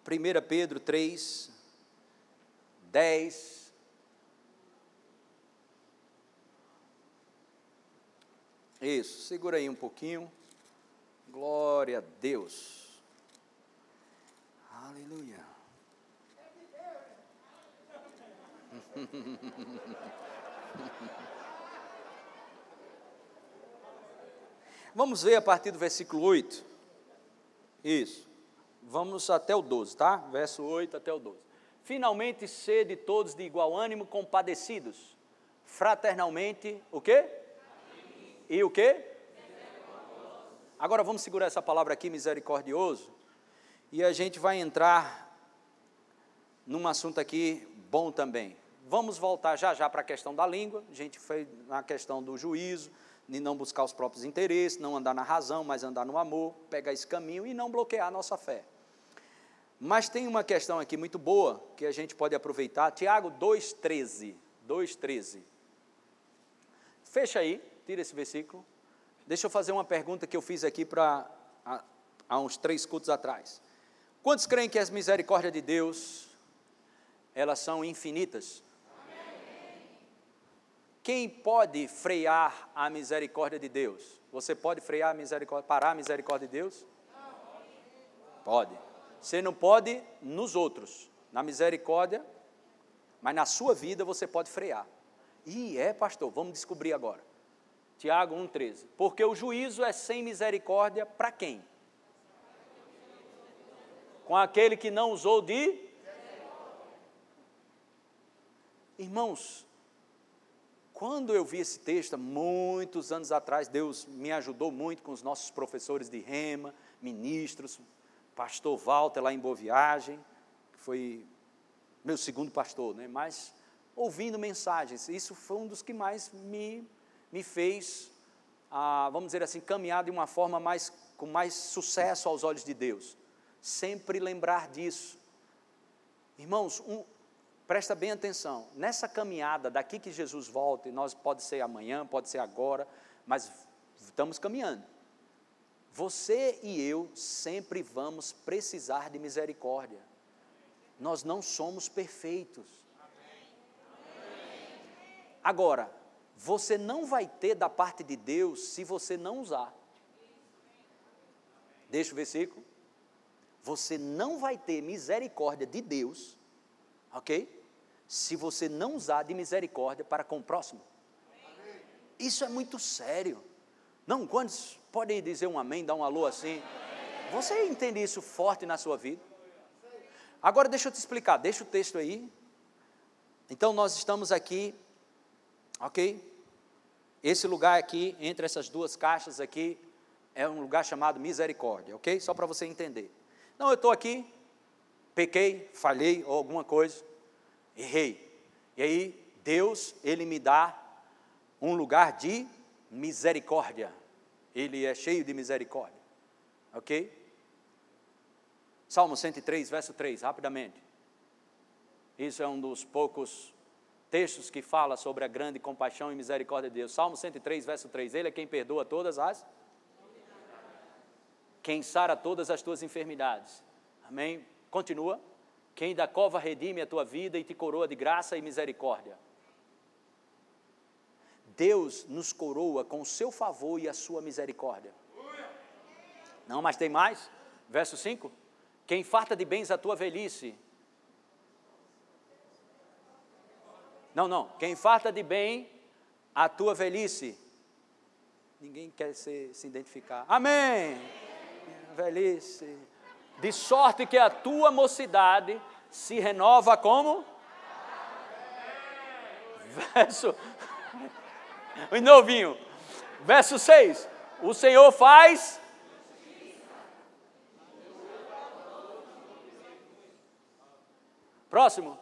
1 Pedro 3, 10. Isso, segura aí um pouquinho. Glória a Deus. Aleluia. *laughs* Vamos ver a partir do versículo 8. Isso. Vamos até o 12, tá? Verso 8 até o 12. Finalmente sede todos de igual ânimo, compadecidos, fraternalmente, o quê? E o quê? Agora vamos segurar essa palavra aqui, misericordioso, e a gente vai entrar num assunto aqui bom também. Vamos voltar já já para a questão da língua, a gente foi na questão do juízo, de não buscar os próprios interesses, não andar na razão, mas andar no amor, pegar esse caminho e não bloquear a nossa fé. Mas tem uma questão aqui muito boa que a gente pode aproveitar. Tiago 2,13. 2,13. Fecha aí, tira esse versículo. Deixa eu fazer uma pergunta que eu fiz aqui para há uns três cultos atrás. Quantos creem que as misericórdias de Deus, elas são infinitas? Quem pode frear a misericórdia de Deus? Você pode frear a misericórdia, parar a misericórdia de Deus? Pode. Você não pode nos outros. Na misericórdia, mas na sua vida você pode frear. E é, pastor, vamos descobrir agora. Tiago 1,13. Porque o juízo é sem misericórdia para quem? Com aquele que não usou de. Irmãos, quando eu vi esse texto, muitos anos atrás, Deus me ajudou muito com os nossos professores de rema, ministros, pastor Walter lá em Boa Viagem, que foi meu segundo pastor, né? mas ouvindo mensagens, isso foi um dos que mais me, me fez, ah, vamos dizer assim, caminhar de uma forma mais, com mais sucesso aos olhos de Deus. Sempre lembrar disso. Irmãos, um, presta bem atenção, nessa caminhada daqui que Jesus volta, e nós pode ser amanhã, pode ser agora, mas estamos caminhando. Você e eu sempre vamos precisar de misericórdia. Nós não somos perfeitos. Agora, você não vai ter da parte de Deus se você não usar. Deixa o versículo. Você não vai ter misericórdia de Deus, ok? Se você não usar de misericórdia para com o próximo. Isso é muito sério. Não, quantos podem dizer um amém, dar um alô assim? Você entende isso forte na sua vida? Agora deixa eu te explicar, deixa o texto aí. Então nós estamos aqui, ok? Esse lugar aqui, entre essas duas caixas aqui, é um lugar chamado misericórdia, ok? Só para você entender. Não, eu estou aqui, pequei, falhei ou alguma coisa, errei. E aí, Deus, Ele me dá um lugar de misericórdia. Ele é cheio de misericórdia, ok? Salmo 103, verso 3, rapidamente. Isso é um dos poucos textos que fala sobre a grande compaixão e misericórdia de Deus. Salmo 103, verso 3. Ele é quem perdoa todas as. Quem sara todas as tuas enfermidades. Amém? Continua. Quem da cova redime a tua vida e te coroa de graça e misericórdia. Deus nos coroa com o seu favor e a sua misericórdia. Não, mas tem mais? Verso 5. Quem farta de bens a tua velhice. Não, não. Quem farta de bem a tua velhice. Ninguém quer se, se identificar. Amém. Velhice. De sorte que a tua mocidade se renova como? Verso. *laughs* O novinho. Verso 6. O Senhor faz Próximo.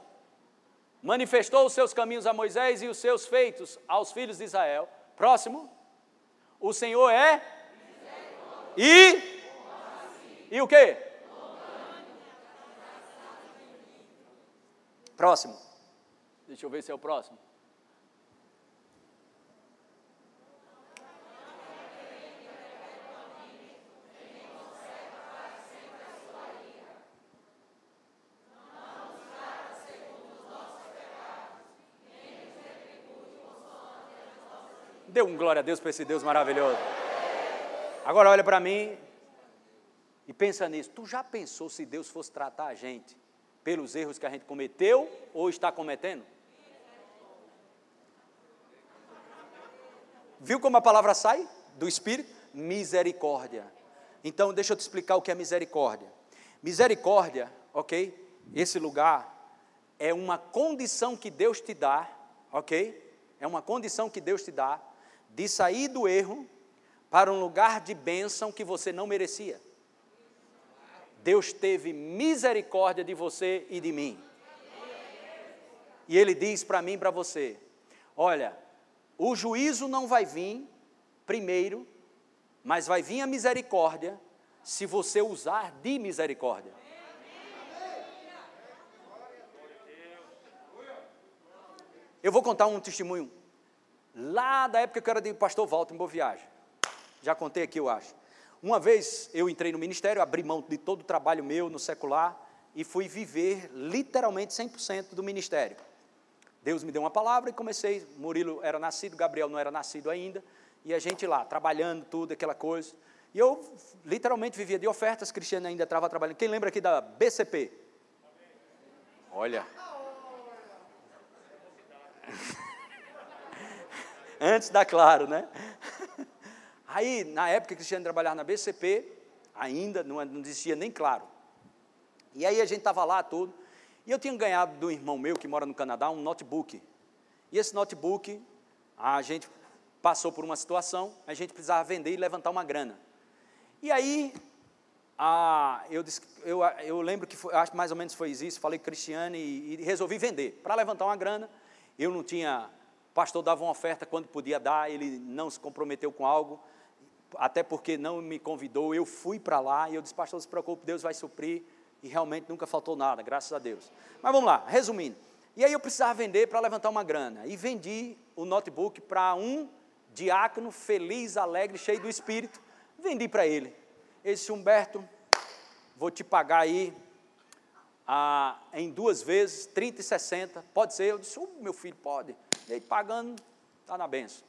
Manifestou os seus caminhos a Moisés e os seus feitos aos filhos de Israel. Próximo. O Senhor é. E. E o que? Próximo. Deixa eu ver se é o próximo. Dê um glória a Deus para esse Deus maravilhoso. Agora olha para mim e pensa nisso. Tu já pensou se Deus fosse tratar a gente pelos erros que a gente cometeu ou está cometendo? Viu como a palavra sai do Espírito? Misericórdia. Então, deixa eu te explicar o que é misericórdia. Misericórdia, ok? Esse lugar é uma condição que Deus te dá, ok? É uma condição que Deus te dá de sair do erro para um lugar de bênção que você não merecia. Deus teve misericórdia de você e de mim. E Ele diz para mim e para você: olha, o juízo não vai vir primeiro, mas vai vir a misericórdia se você usar de misericórdia. Eu vou contar um testemunho lá da época que eu era de pastor Walter em Boa Viagem. Já contei aqui, eu acho. Uma vez eu entrei no ministério, abri mão de todo o trabalho meu no secular e fui viver literalmente 100% do ministério. Deus me deu uma palavra e comecei. Murilo era nascido, Gabriel não era nascido ainda, e a gente lá, trabalhando tudo, aquela coisa. E eu literalmente vivia de ofertas, Cristiano ainda estava trabalhando. Quem lembra aqui da BCP? Olha. *laughs* Antes da Claro, né? Aí, na época, Cristiano trabalhava na BCP, ainda não, não existia nem Claro. E aí a gente estava lá tudo. E eu tinha ganhado do irmão meu que mora no Canadá um notebook. E esse notebook, a gente passou por uma situação, a gente precisava vender e levantar uma grana. E aí, a, eu, eu, eu, lembro que foi, acho que mais ou menos foi isso, falei com Cristiane e, e resolvi vender. Para levantar uma grana, eu não tinha, o pastor dava uma oferta quando podia dar, ele não se comprometeu com algo, até porque não me convidou, eu fui para lá e eu disse, pastor, não se preocupe, Deus vai suprir, e realmente nunca faltou nada, graças a Deus. Mas vamos lá, resumindo. E aí eu precisava vender para levantar uma grana, e vendi o notebook para um diácono feliz, alegre, cheio do Espírito, Vendi para ele. Esse Humberto, vou te pagar aí ah, em duas vezes, 30 e 60. Pode ser? Eu disse, oh, meu filho, pode. E aí pagando, está na benção.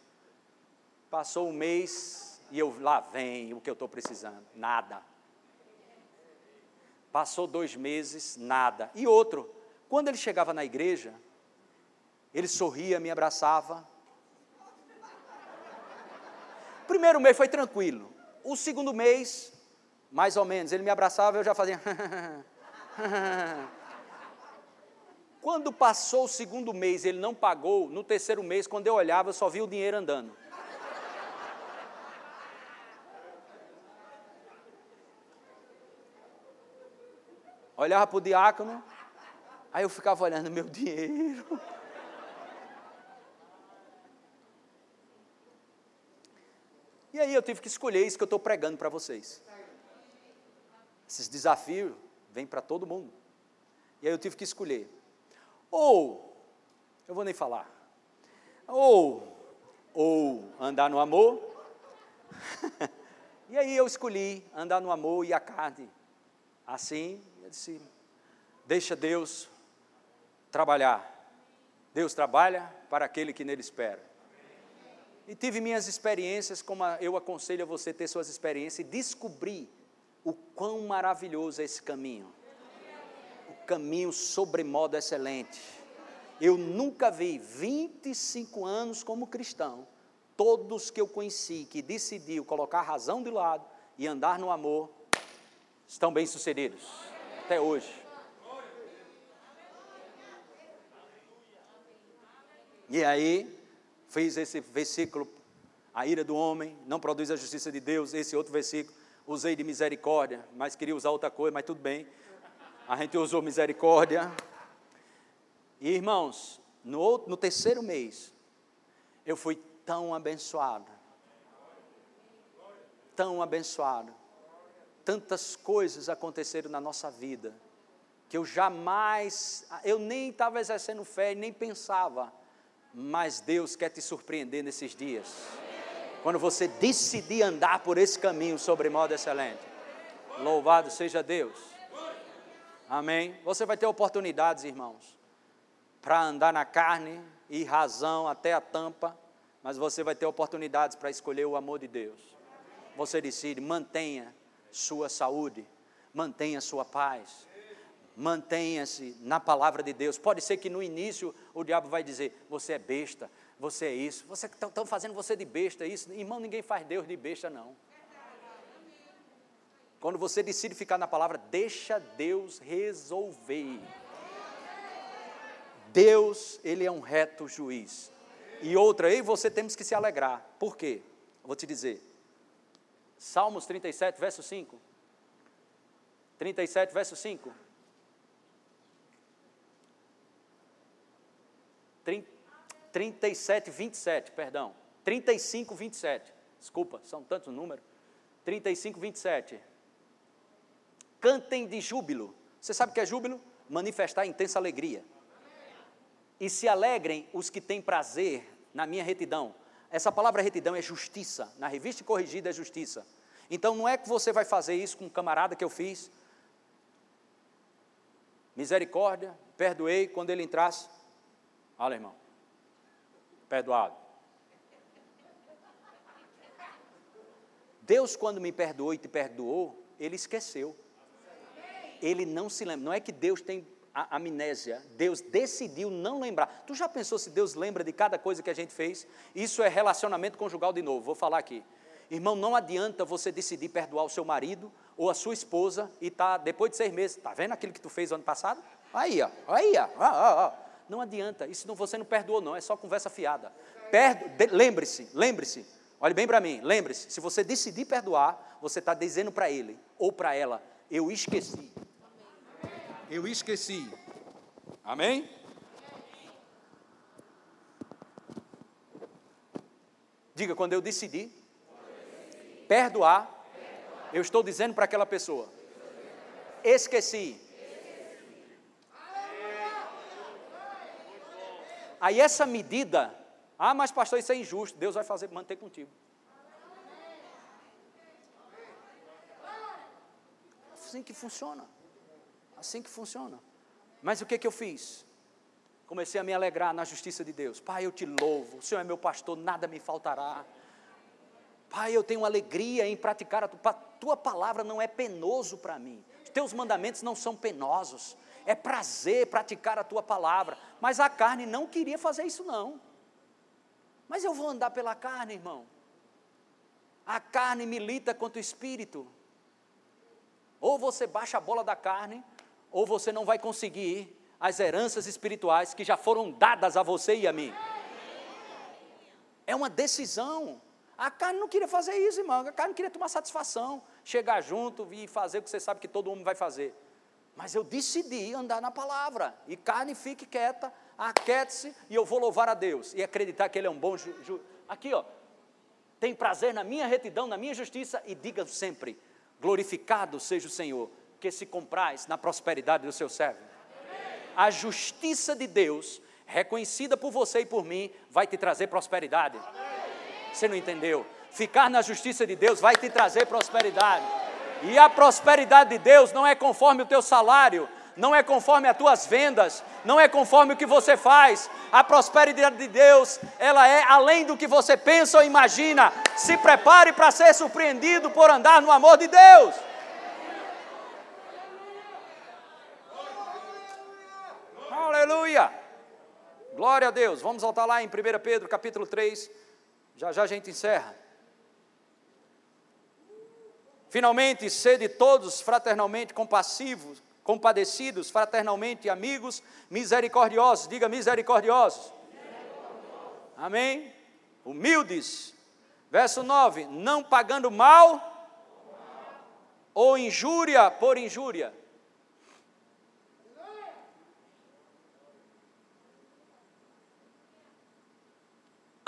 Passou um mês e eu lá vem o que eu estou precisando. Nada. Passou dois meses, nada. E outro, quando ele chegava na igreja, ele sorria, me abraçava. Primeiro mês foi tranquilo. O segundo mês, mais ou menos, ele me abraçava e eu já fazia. *laughs* quando passou o segundo mês, ele não pagou. No terceiro mês, quando eu olhava, eu só via o dinheiro andando. Olhava para o diácono, aí eu ficava olhando meu dinheiro. E aí eu tive que escolher isso que eu estou pregando para vocês. Esses desafios vêm para todo mundo. E aí eu tive que escolher. Ou, eu vou nem falar. Ou, ou andar no amor. *laughs* e aí eu escolhi andar no amor e a carne. Assim, eu disse, deixa Deus trabalhar. Deus trabalha para aquele que nele espera. E tive minhas experiências, como eu aconselho a você ter suas experiências e descobrir o quão maravilhoso é esse caminho. O caminho sobremodo excelente. Eu nunca vi 25 anos como cristão, todos que eu conheci que decidiu colocar a razão de lado e andar no amor, estão bem sucedidos até hoje. E aí, fiz esse versículo, a ira do homem não produz a justiça de Deus, esse outro versículo, usei de misericórdia, mas queria usar outra coisa, mas tudo bem. A gente usou misericórdia. E irmãos, no, outro, no terceiro mês, eu fui tão abençoado, tão abençoado. Tantas coisas aconteceram na nossa vida, que eu jamais, eu nem estava exercendo fé, nem pensava mas Deus quer te surpreender nesses dias. Quando você decidir andar por esse caminho sobre modo excelente. Louvado seja Deus. Amém. Você vai ter oportunidades, irmãos, para andar na carne e razão até a tampa, mas você vai ter oportunidades para escolher o amor de Deus. Você decide, mantenha sua saúde, mantenha sua paz, mantenha-se na palavra de Deus. Pode ser que no início o diabo vai dizer: você é besta, você é isso, você estão fazendo você de besta, isso. Irmão, ninguém faz Deus de besta, não. Quando você decide ficar na palavra, deixa Deus resolver. Deus, Ele é um reto juiz. E outra, aí você temos que se alegrar. Por quê? vou te dizer. Salmos 37, verso 5. 37, verso 5. 37, 27, perdão. 35, 27. Desculpa, são tantos números. 35, 27. Cantem de júbilo. Você sabe o que é júbilo? Manifestar intensa alegria. E se alegrem os que têm prazer na minha retidão. Essa palavra retidão é justiça. Na revista corrigida é justiça. Então não é que você vai fazer isso com um camarada que eu fiz. Misericórdia, perdoei quando ele entrasse. Olha, irmão. Perdoado. Deus, quando me perdoou e te perdoou, ele esqueceu. Ele não se lembra. Não é que Deus tem a amnésia. Deus decidiu não lembrar. Tu já pensou se Deus lembra de cada coisa que a gente fez? Isso é relacionamento conjugal de novo. Vou falar aqui. Irmão, não adianta você decidir perdoar o seu marido ou a sua esposa e tá depois de seis meses, tá vendo aquilo que tu fez ano passado? Aí, ó, aí, ó, ó, ó. Não adianta, isso não, você não perdoou, não, é só conversa fiada. Lembre-se, lembre-se, olhe bem para mim, lembre-se, se você decidir perdoar, você está dizendo para ele ou para ela, eu esqueci. Eu esqueci. Amém? Diga, quando eu decidi perdoar, eu estou dizendo para aquela pessoa: esqueci. Aí essa medida, ah, mas pastor, isso é injusto, Deus vai fazer manter contigo. Assim que funciona. Assim que funciona. Mas o que, que eu fiz? Comecei a me alegrar na justiça de Deus. Pai, eu te louvo, o Senhor é meu pastor, nada me faltará. Pai, eu tenho alegria em praticar a tua, tua palavra, não é penoso para mim. Os teus mandamentos não são penosos. É prazer praticar a tua palavra. Mas a carne não queria fazer isso, não. Mas eu vou andar pela carne, irmão. A carne milita contra o espírito. Ou você baixa a bola da carne, ou você não vai conseguir as heranças espirituais que já foram dadas a você e a mim. É uma decisão. A carne não queria fazer isso, irmão. A carne queria tomar satisfação, chegar junto e fazer o que você sabe que todo homem vai fazer. Mas eu decidi andar na palavra. E carne fique quieta, aquiete-se e eu vou louvar a Deus. E acreditar que Ele é um bom juiz. Ju... Aqui, ó. Tem prazer na minha retidão, na minha justiça. E diga sempre: glorificado seja o Senhor, que se compraz na prosperidade do seu servo. A justiça de Deus, reconhecida por você e por mim, vai te trazer prosperidade. Você não entendeu? Ficar na justiça de Deus vai te trazer prosperidade. E a prosperidade de Deus não é conforme o teu salário, não é conforme as tuas vendas, não é conforme o que você faz. A prosperidade de Deus, ela é além do que você pensa ou imagina. Se prepare para ser surpreendido por andar no amor de Deus. Aleluia! Glória a Deus. Vamos voltar lá em 1 Pedro, capítulo 3, já já a gente encerra. Finalmente, sede todos fraternalmente compassivos, compadecidos, fraternalmente amigos, misericordiosos. Diga misericordiosos. Amém? Humildes. Verso 9: Não pagando mal ou injúria por injúria.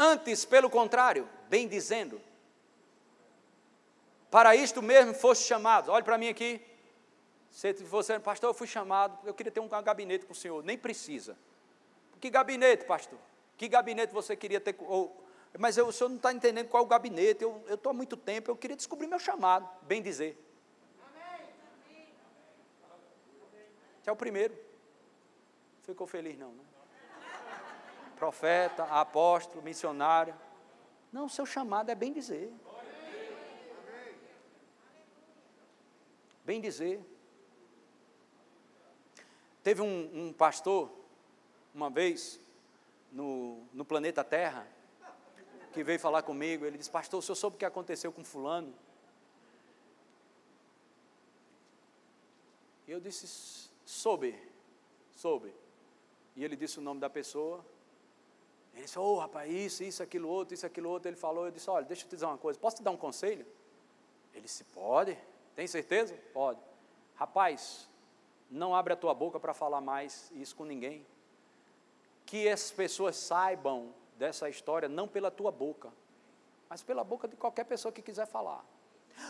Antes, pelo contrário, bem dizendo, para isto mesmo foste chamado. Olhe para mim aqui. Se você, pastor, eu fui chamado, eu queria ter um gabinete com o senhor. Nem precisa. Que gabinete, pastor? Que gabinete você queria ter? Ou, mas eu, o senhor não está entendendo qual é o gabinete. Eu estou há muito tempo, eu queria descobrir meu chamado, bem dizer. Esse é o primeiro. Ficou feliz, não, né? Profeta, apóstolo, missionário. Não, seu chamado é bem dizer. Bem dizer. Teve um, um pastor, uma vez, no, no planeta Terra, que veio falar comigo. Ele disse: Pastor, o senhor soube o que aconteceu com Fulano? E eu disse: Soube, soube. E ele disse o nome da pessoa. Ele disse, oh rapaz, isso, isso, aquilo outro, isso, aquilo outro. Ele falou, eu disse, olha, deixa eu te dizer uma coisa, posso te dar um conselho? Ele disse, pode, tem certeza? Pode. Rapaz, não abre a tua boca para falar mais isso com ninguém. Que as pessoas saibam dessa história, não pela tua boca, mas pela boca de qualquer pessoa que quiser falar.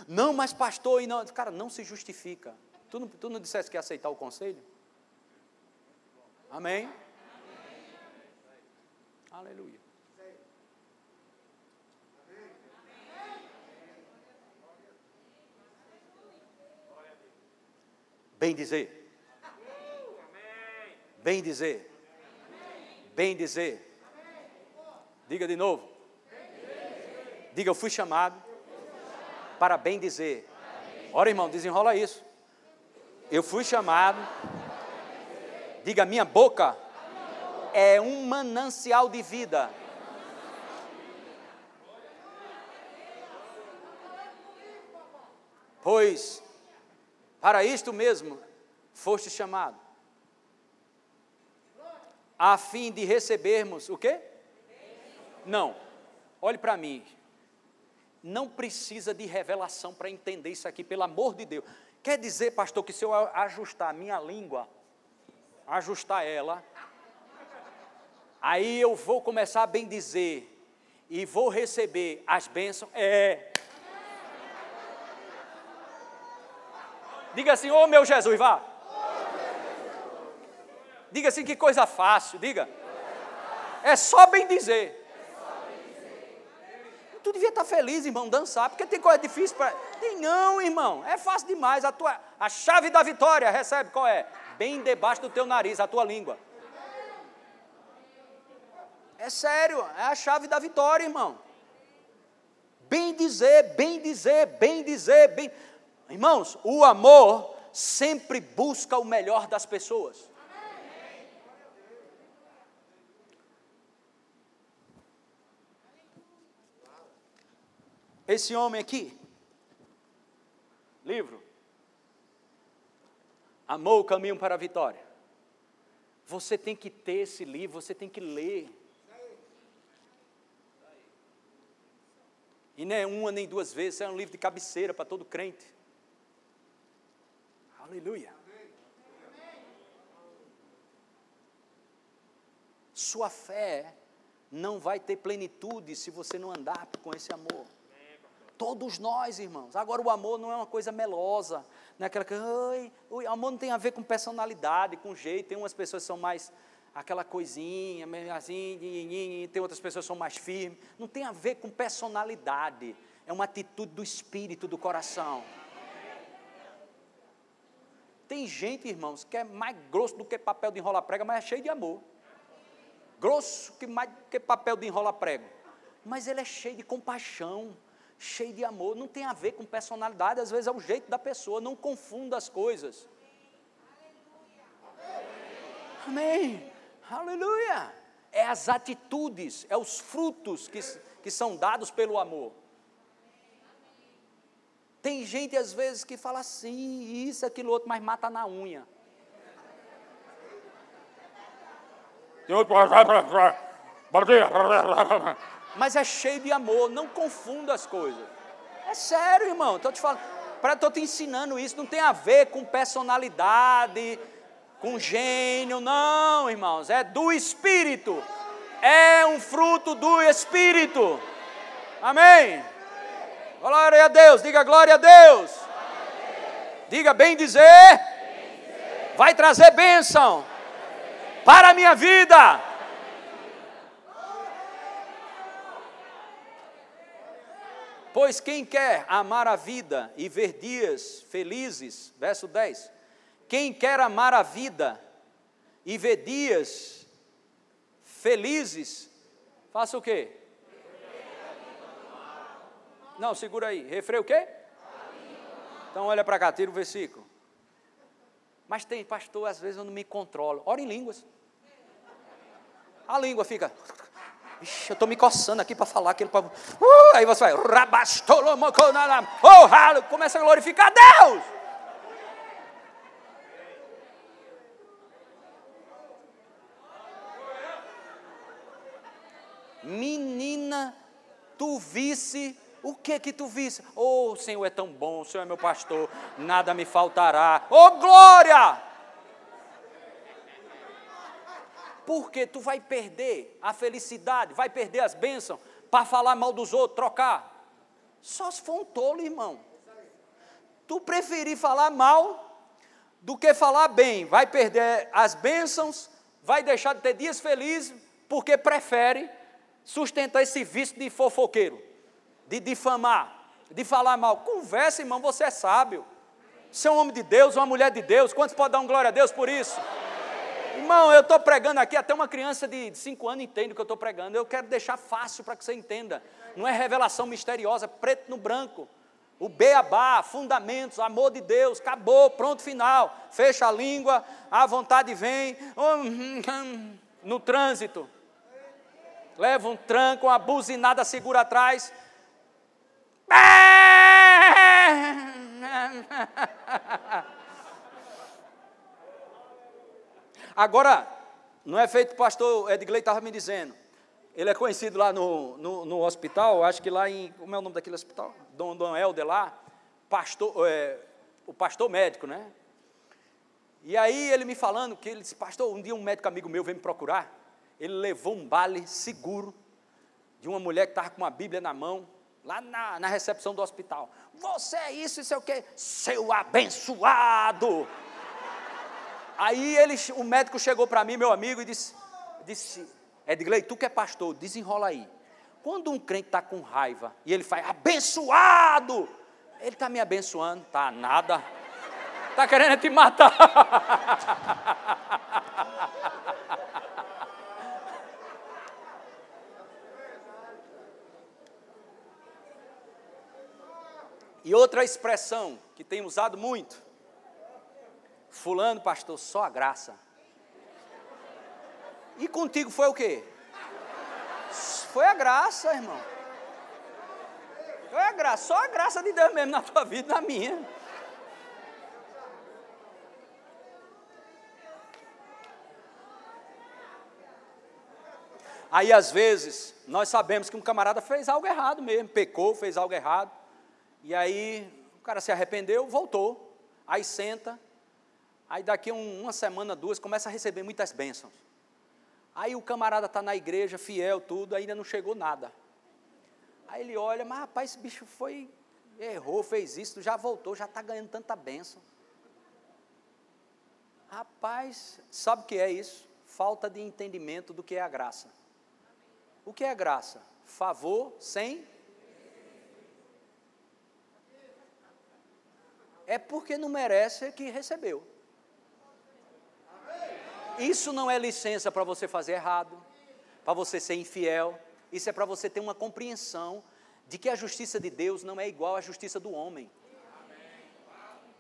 Não, mas pastor, e não, cara, não se justifica. Tu não, tu não disseste que ia aceitar o conselho? Amém? Aleluia. Bem dizer. Bem dizer. Bem dizer. Diga de novo. Diga, eu fui chamado para bem dizer. Ora, irmão, desenrola isso. Eu fui chamado. Diga, minha boca é um manancial de vida. Pois para isto mesmo foste chamado, a fim de recebermos o quê? Não, olhe para mim, não precisa de revelação para entender isso aqui, pelo amor de Deus. Quer dizer, pastor, que se eu ajustar a minha língua, ajustar ela, aí eu vou começar a bem dizer e vou receber as bênçãos? É. Diga assim, ô oh, meu Jesus, vá. Diga assim, que coisa fácil, diga. É só bem dizer. Tu devia estar feliz, irmão, dançar, porque tem coisa difícil para. Não, irmão. É fácil demais. A, tua, a chave da vitória, recebe qual é? Bem debaixo do teu nariz, a tua língua. É sério, é a chave da vitória, irmão. Bem dizer, bem dizer, bem dizer, bem. Irmãos, o amor sempre busca o melhor das pessoas. Esse homem aqui, livro, amou o caminho para a vitória. Você tem que ter esse livro, você tem que ler. E não é uma nem duas vezes, é um livro de cabeceira para todo crente. Aleluia. Sua fé não vai ter plenitude se você não andar com esse amor. Todos nós, irmãos. Agora, o amor não é uma coisa melosa, não é aquela que, o amor não tem a ver com personalidade, com jeito. Tem umas pessoas que são mais aquela coisinha, assim, tem outras pessoas que são mais firmes. Não tem a ver com personalidade, é uma atitude do espírito, do coração. Tem gente, irmãos, que é mais grosso do que papel de enrolar prega, mas é cheio de amor. Grosso que mais do que papel de enrolar prego. Mas ele é cheio de compaixão, cheio de amor. Não tem a ver com personalidade, às vezes é o jeito da pessoa. Não confunda as coisas. Amém. Aleluia. É as atitudes, é os frutos que, que são dados pelo amor. Tem gente às vezes que fala assim, isso, aquilo, outro, mas mata na unha. Mas é cheio de amor, não confunda as coisas. É sério, irmão, estou te falando, estou te ensinando isso, não tem a ver com personalidade, com gênio, não, irmãos, é do Espírito. É um fruto do Espírito. Amém. Glória a Deus, diga glória a Deus. Diga bem dizer, vai trazer bênção para a minha vida. Pois quem quer amar a vida e ver dias felizes, verso 10. Quem quer amar a vida e ver dias felizes, faça o quê? Não, segura aí. Refrei o quê? Então olha para cá, tira o versículo. Mas tem, pastor, às vezes eu não me controlo. Ora em línguas. A língua fica. Ixi, eu estou me coçando aqui para falar aquele Uh, aí você vai. Oh, começa a glorificar Deus. Tu visse o que que tu viste? Oh, o Senhor é tão bom, o Senhor é meu pastor, nada me faltará. Oh, glória! Porque tu vai perder a felicidade, vai perder as bênçãos para falar mal dos outros, trocar. Só se for um tolo, irmão. Tu preferir falar mal do que falar bem, vai perder as bênçãos, vai deixar de ter dias felizes, porque prefere sustentar esse vício de fofoqueiro de difamar, de falar mal. Conversa, irmão, você é sábio. Você é um homem de Deus, uma mulher de Deus. Quantos podem dar um glória a Deus por isso? Irmão, eu estou pregando aqui, até uma criança de 5 anos entende o que eu estou pregando. Eu quero deixar fácil para que você entenda. Não é revelação misteriosa, preto no branco. O beabá, fundamentos, amor de Deus, acabou, pronto, final. Fecha a língua, a vontade vem. *laughs* No trânsito. Leva um tranco, uma buzinada segura atrás. *laughs* Agora, não é feito o pastor Edgley estava me dizendo. Ele é conhecido lá no, no, no, hospital, acho que lá em. Como é o nome daquele hospital? Dom, Dom Helder lá, pastor, é, o pastor médico, né? E aí ele me falando que ele disse, pastor, um dia um médico amigo meu veio me procurar, ele levou um bale seguro de uma mulher que estava com uma Bíblia na mão, lá na, na recepção do hospital. Você é isso, isso é o quê? Seu abençoado! Aí ele, o médico chegou para mim, meu amigo, e disse, disse Edgley, tu que é pastor, desenrola aí. Quando um crente está com raiva e ele faz abençoado, ele está me abençoando, tá nada. Está querendo te matar. *laughs* E outra expressão que tem usado muito. Fulano, pastor, só a graça. E contigo foi o quê? Foi a graça, irmão. Foi a graça, só a graça de Deus mesmo na tua vida na minha. Aí às vezes nós sabemos que um camarada fez algo errado mesmo, pecou, fez algo errado. E aí o cara se arrependeu, voltou. Aí senta. Aí daqui um, uma semana, duas, começa a receber muitas bênçãos. Aí o camarada está na igreja, fiel, tudo, ainda não chegou nada. Aí ele olha, mas rapaz, esse bicho foi, errou, fez isso, já voltou, já está ganhando tanta bênção. Rapaz, sabe o que é isso? Falta de entendimento do que é a graça. O que é graça? Favor sem. É porque não merece que recebeu. Isso não é licença para você fazer errado, para você ser infiel. Isso é para você ter uma compreensão de que a justiça de Deus não é igual à justiça do homem.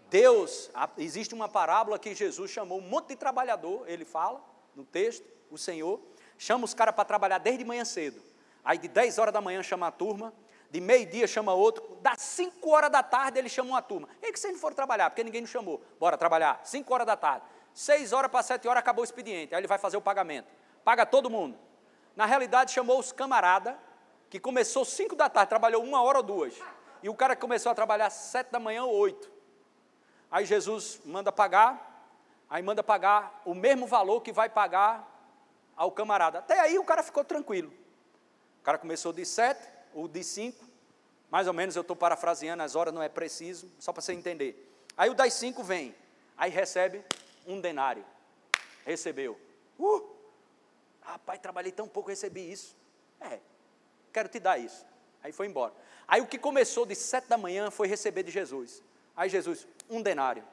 Deus, existe uma parábola que Jesus chamou um monte de trabalhador, ele fala no texto, o Senhor, chama os caras para trabalhar desde manhã cedo. Aí de 10 horas da manhã chama a turma, de meio-dia chama outro, das 5 horas da tarde ele chama uma turma. E que vocês não foram trabalhar, porque ninguém nos chamou. Bora trabalhar, 5 horas da tarde. Seis horas para sete horas acabou o expediente. Aí ele vai fazer o pagamento. Paga todo mundo. Na realidade, chamou os camarada, que começou cinco da tarde, trabalhou uma hora ou duas. E o cara começou a trabalhar sete da manhã ou oito. Aí Jesus manda pagar, aí manda pagar o mesmo valor que vai pagar ao camarada. Até aí o cara ficou tranquilo. O cara começou de sete, ou de cinco, mais ou menos eu estou parafraseando, as horas não é preciso, só para você entender. Aí o das cinco vem, aí recebe um denário. Recebeu. Uh! Rapaz, trabalhei tão pouco, recebi isso. É, quero te dar isso. Aí foi embora. Aí o que começou de sete da manhã foi receber de Jesus. Aí Jesus, um denário.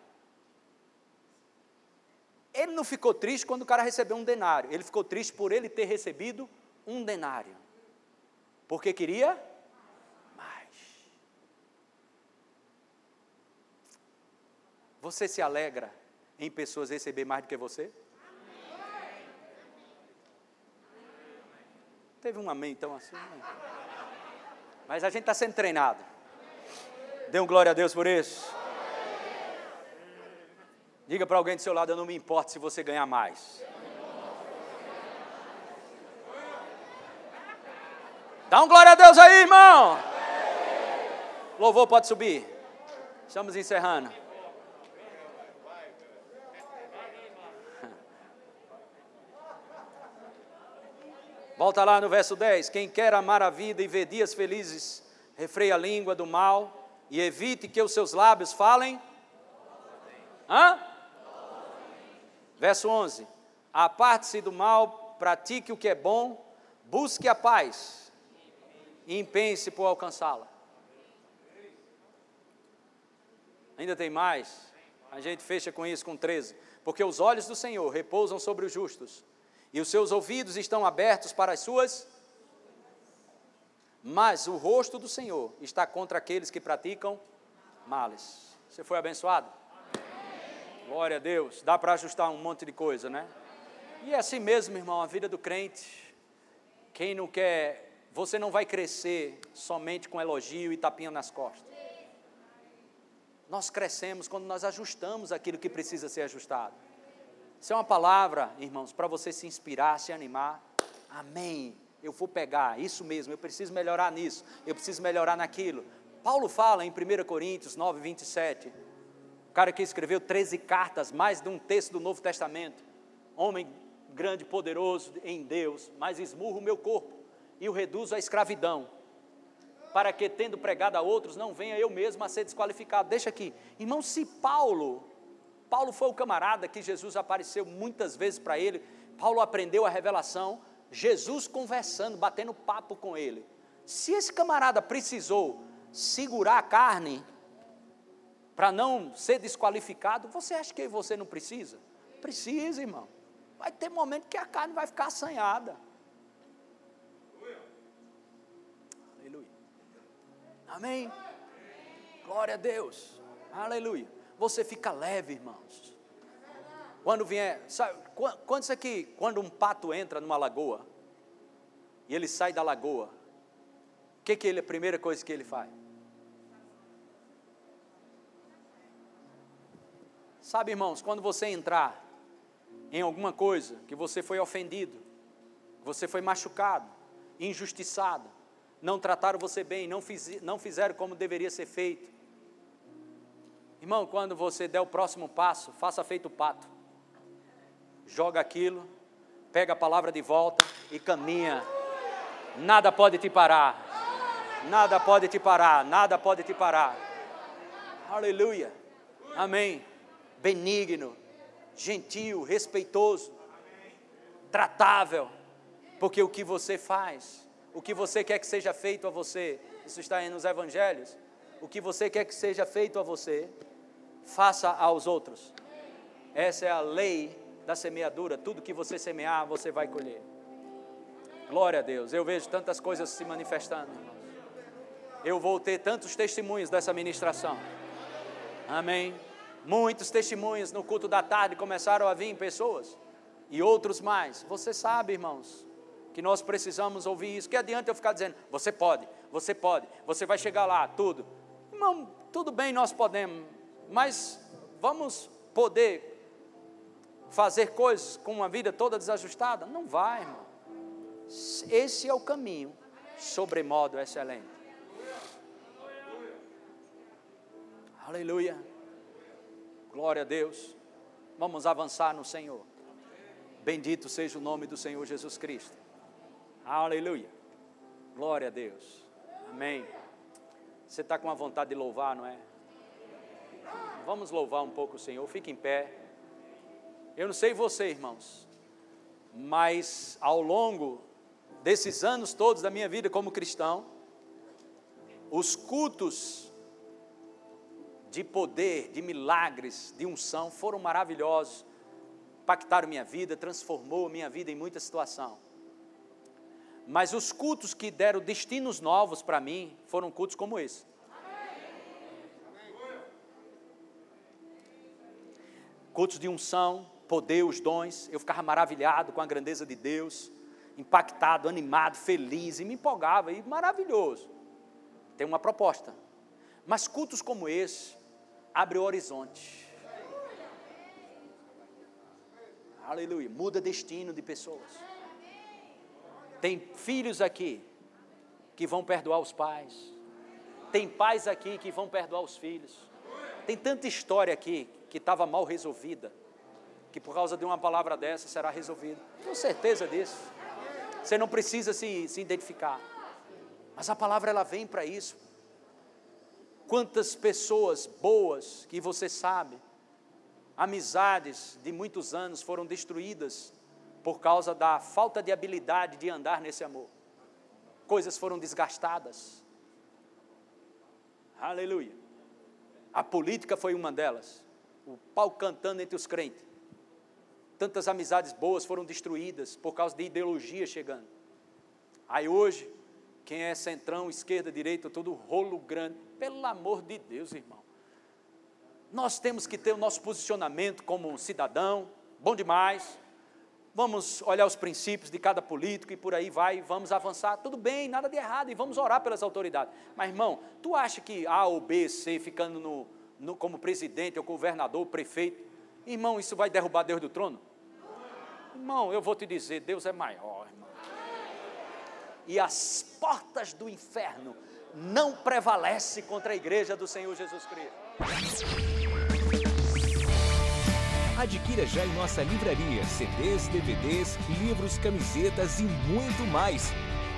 Ele não ficou triste quando o cara recebeu um denário. Ele ficou triste por ele ter recebido um denário. Porque queria Você se alegra em pessoas receber mais do que você? Teve um amém então assim. Né? Mas a gente está sendo treinado. Dê um glória a Deus por isso. Diga para alguém do seu lado, eu não me importo se você ganhar mais. Dá um glória a Deus aí, irmão. Louvor pode subir. Estamos encerrando. Volta lá no verso 10. Quem quer amar a vida e ver dias felizes, refreia a língua do mal e evite que os seus lábios falem. Hã? Verso 11: Aparte-se do mal, pratique o que é bom, busque a paz e empenhe-se por alcançá-la. Ainda tem mais? A gente fecha com isso com 13. Porque os olhos do Senhor repousam sobre os justos, e os seus ouvidos estão abertos para as suas. Mas o rosto do Senhor está contra aqueles que praticam males. Você foi abençoado? Amém. Glória a Deus. Dá para ajustar um monte de coisa, né? E é assim mesmo, irmão, a vida do crente. Quem não quer, você não vai crescer somente com elogio e tapinha nas costas. Nós crescemos quando nós ajustamos aquilo que precisa ser ajustado. Isso é uma palavra, irmãos, para você se inspirar, se animar. Amém. Eu vou pegar, isso mesmo, eu preciso melhorar nisso, eu preciso melhorar naquilo. Paulo fala em 1 Coríntios 9, 27, o cara que escreveu 13 cartas, mais de um texto do Novo Testamento, homem grande, poderoso em Deus, mas esmurro o meu corpo e o reduzo à escravidão para que, tendo pregado a outros, não venha eu mesmo a ser desqualificado. Deixa aqui. Irmão, se Paulo, Paulo foi o camarada que Jesus apareceu muitas vezes para ele, Paulo aprendeu a revelação, Jesus conversando, batendo papo com ele. Se esse camarada precisou segurar a carne para não ser desqualificado, você acha que você não precisa? Precisa, irmão. Vai ter momento que a carne vai ficar assanhada. Amém? Glória a Deus. Aleluia. Você fica leve, irmãos. Quando vier, sabe, quantos aqui, quando um pato entra numa lagoa e ele sai da lagoa, o que que ele, a primeira coisa que ele faz? Sabe, irmãos, quando você entrar em alguma coisa que você foi ofendido, você foi machucado, injustiçado, não trataram você bem, não, fiz, não fizeram como deveria ser feito. Irmão, quando você der o próximo passo, faça feito o pato. Joga aquilo, pega a palavra de volta e caminha. Nada pode te parar. Nada pode te parar, nada pode te parar. Aleluia. Amém. Benigno, gentil, respeitoso, tratável, porque o que você faz o que você quer que seja feito a você. Isso está aí nos evangelhos. O que você quer que seja feito a você, faça aos outros. Essa é a lei da semeadura. Tudo que você semear, você vai colher. Glória a Deus. Eu vejo tantas coisas se manifestando. Eu vou ter tantos testemunhos dessa ministração. Amém. Muitos testemunhos no culto da tarde começaram a vir pessoas e outros mais. Você sabe, irmãos, que nós precisamos ouvir isso. Que adianta eu ficar dizendo, você pode, você pode, você vai chegar lá, tudo. Irmão, tudo bem, nós podemos, mas vamos poder fazer coisas com uma vida toda desajustada? Não vai, irmão. Esse é o caminho, sobremodo excelente. Aleluia. Glória a Deus. Vamos avançar no Senhor. Bendito seja o nome do Senhor Jesus Cristo. Aleluia. Glória a Deus. Amém. Você está com a vontade de louvar, não é? Vamos louvar um pouco o Senhor. Fique em pé. Eu não sei você, irmãos, mas ao longo desses anos todos da minha vida como cristão, os cultos de poder, de milagres, de unção foram maravilhosos, impactaram minha vida, transformou minha vida em muita situação. Mas os cultos que deram destinos novos para mim foram cultos como esse. Cultos de unção, poder, os dons. Eu ficava maravilhado com a grandeza de Deus, impactado, animado, feliz e me empolgava e maravilhoso. Tem uma proposta. Mas cultos como esse abre o horizonte. Aleluia. Muda destino de pessoas. Tem filhos aqui que vão perdoar os pais. Tem pais aqui que vão perdoar os filhos. Tem tanta história aqui que estava mal resolvida, que por causa de uma palavra dessa será resolvida. Tenho certeza disso. Você não precisa se, se identificar. Mas a palavra ela vem para isso. Quantas pessoas boas que você sabe, amizades de muitos anos foram destruídas por causa da falta de habilidade de andar nesse amor. Coisas foram desgastadas. Aleluia. A política foi uma delas. O pau cantando entre os crentes. Tantas amizades boas foram destruídas por causa de ideologia chegando. Aí hoje, quem é centrão, esquerda, direita, todo rolo grande. Pelo amor de Deus, irmão. Nós temos que ter o nosso posicionamento como cidadão, bom demais. Vamos olhar os princípios de cada político e por aí vai, vamos avançar. Tudo bem, nada de errado, e vamos orar pelas autoridades. Mas, irmão, tu acha que A ou B, C, ficando no, no, como presidente ou governador, prefeito, irmão, isso vai derrubar Deus do trono? Irmão, eu vou te dizer, Deus é maior, irmão. E as portas do inferno não prevalecem contra a igreja do Senhor Jesus Cristo. Adquira já em nossa livraria CDs, DVDs, livros, camisetas e muito mais.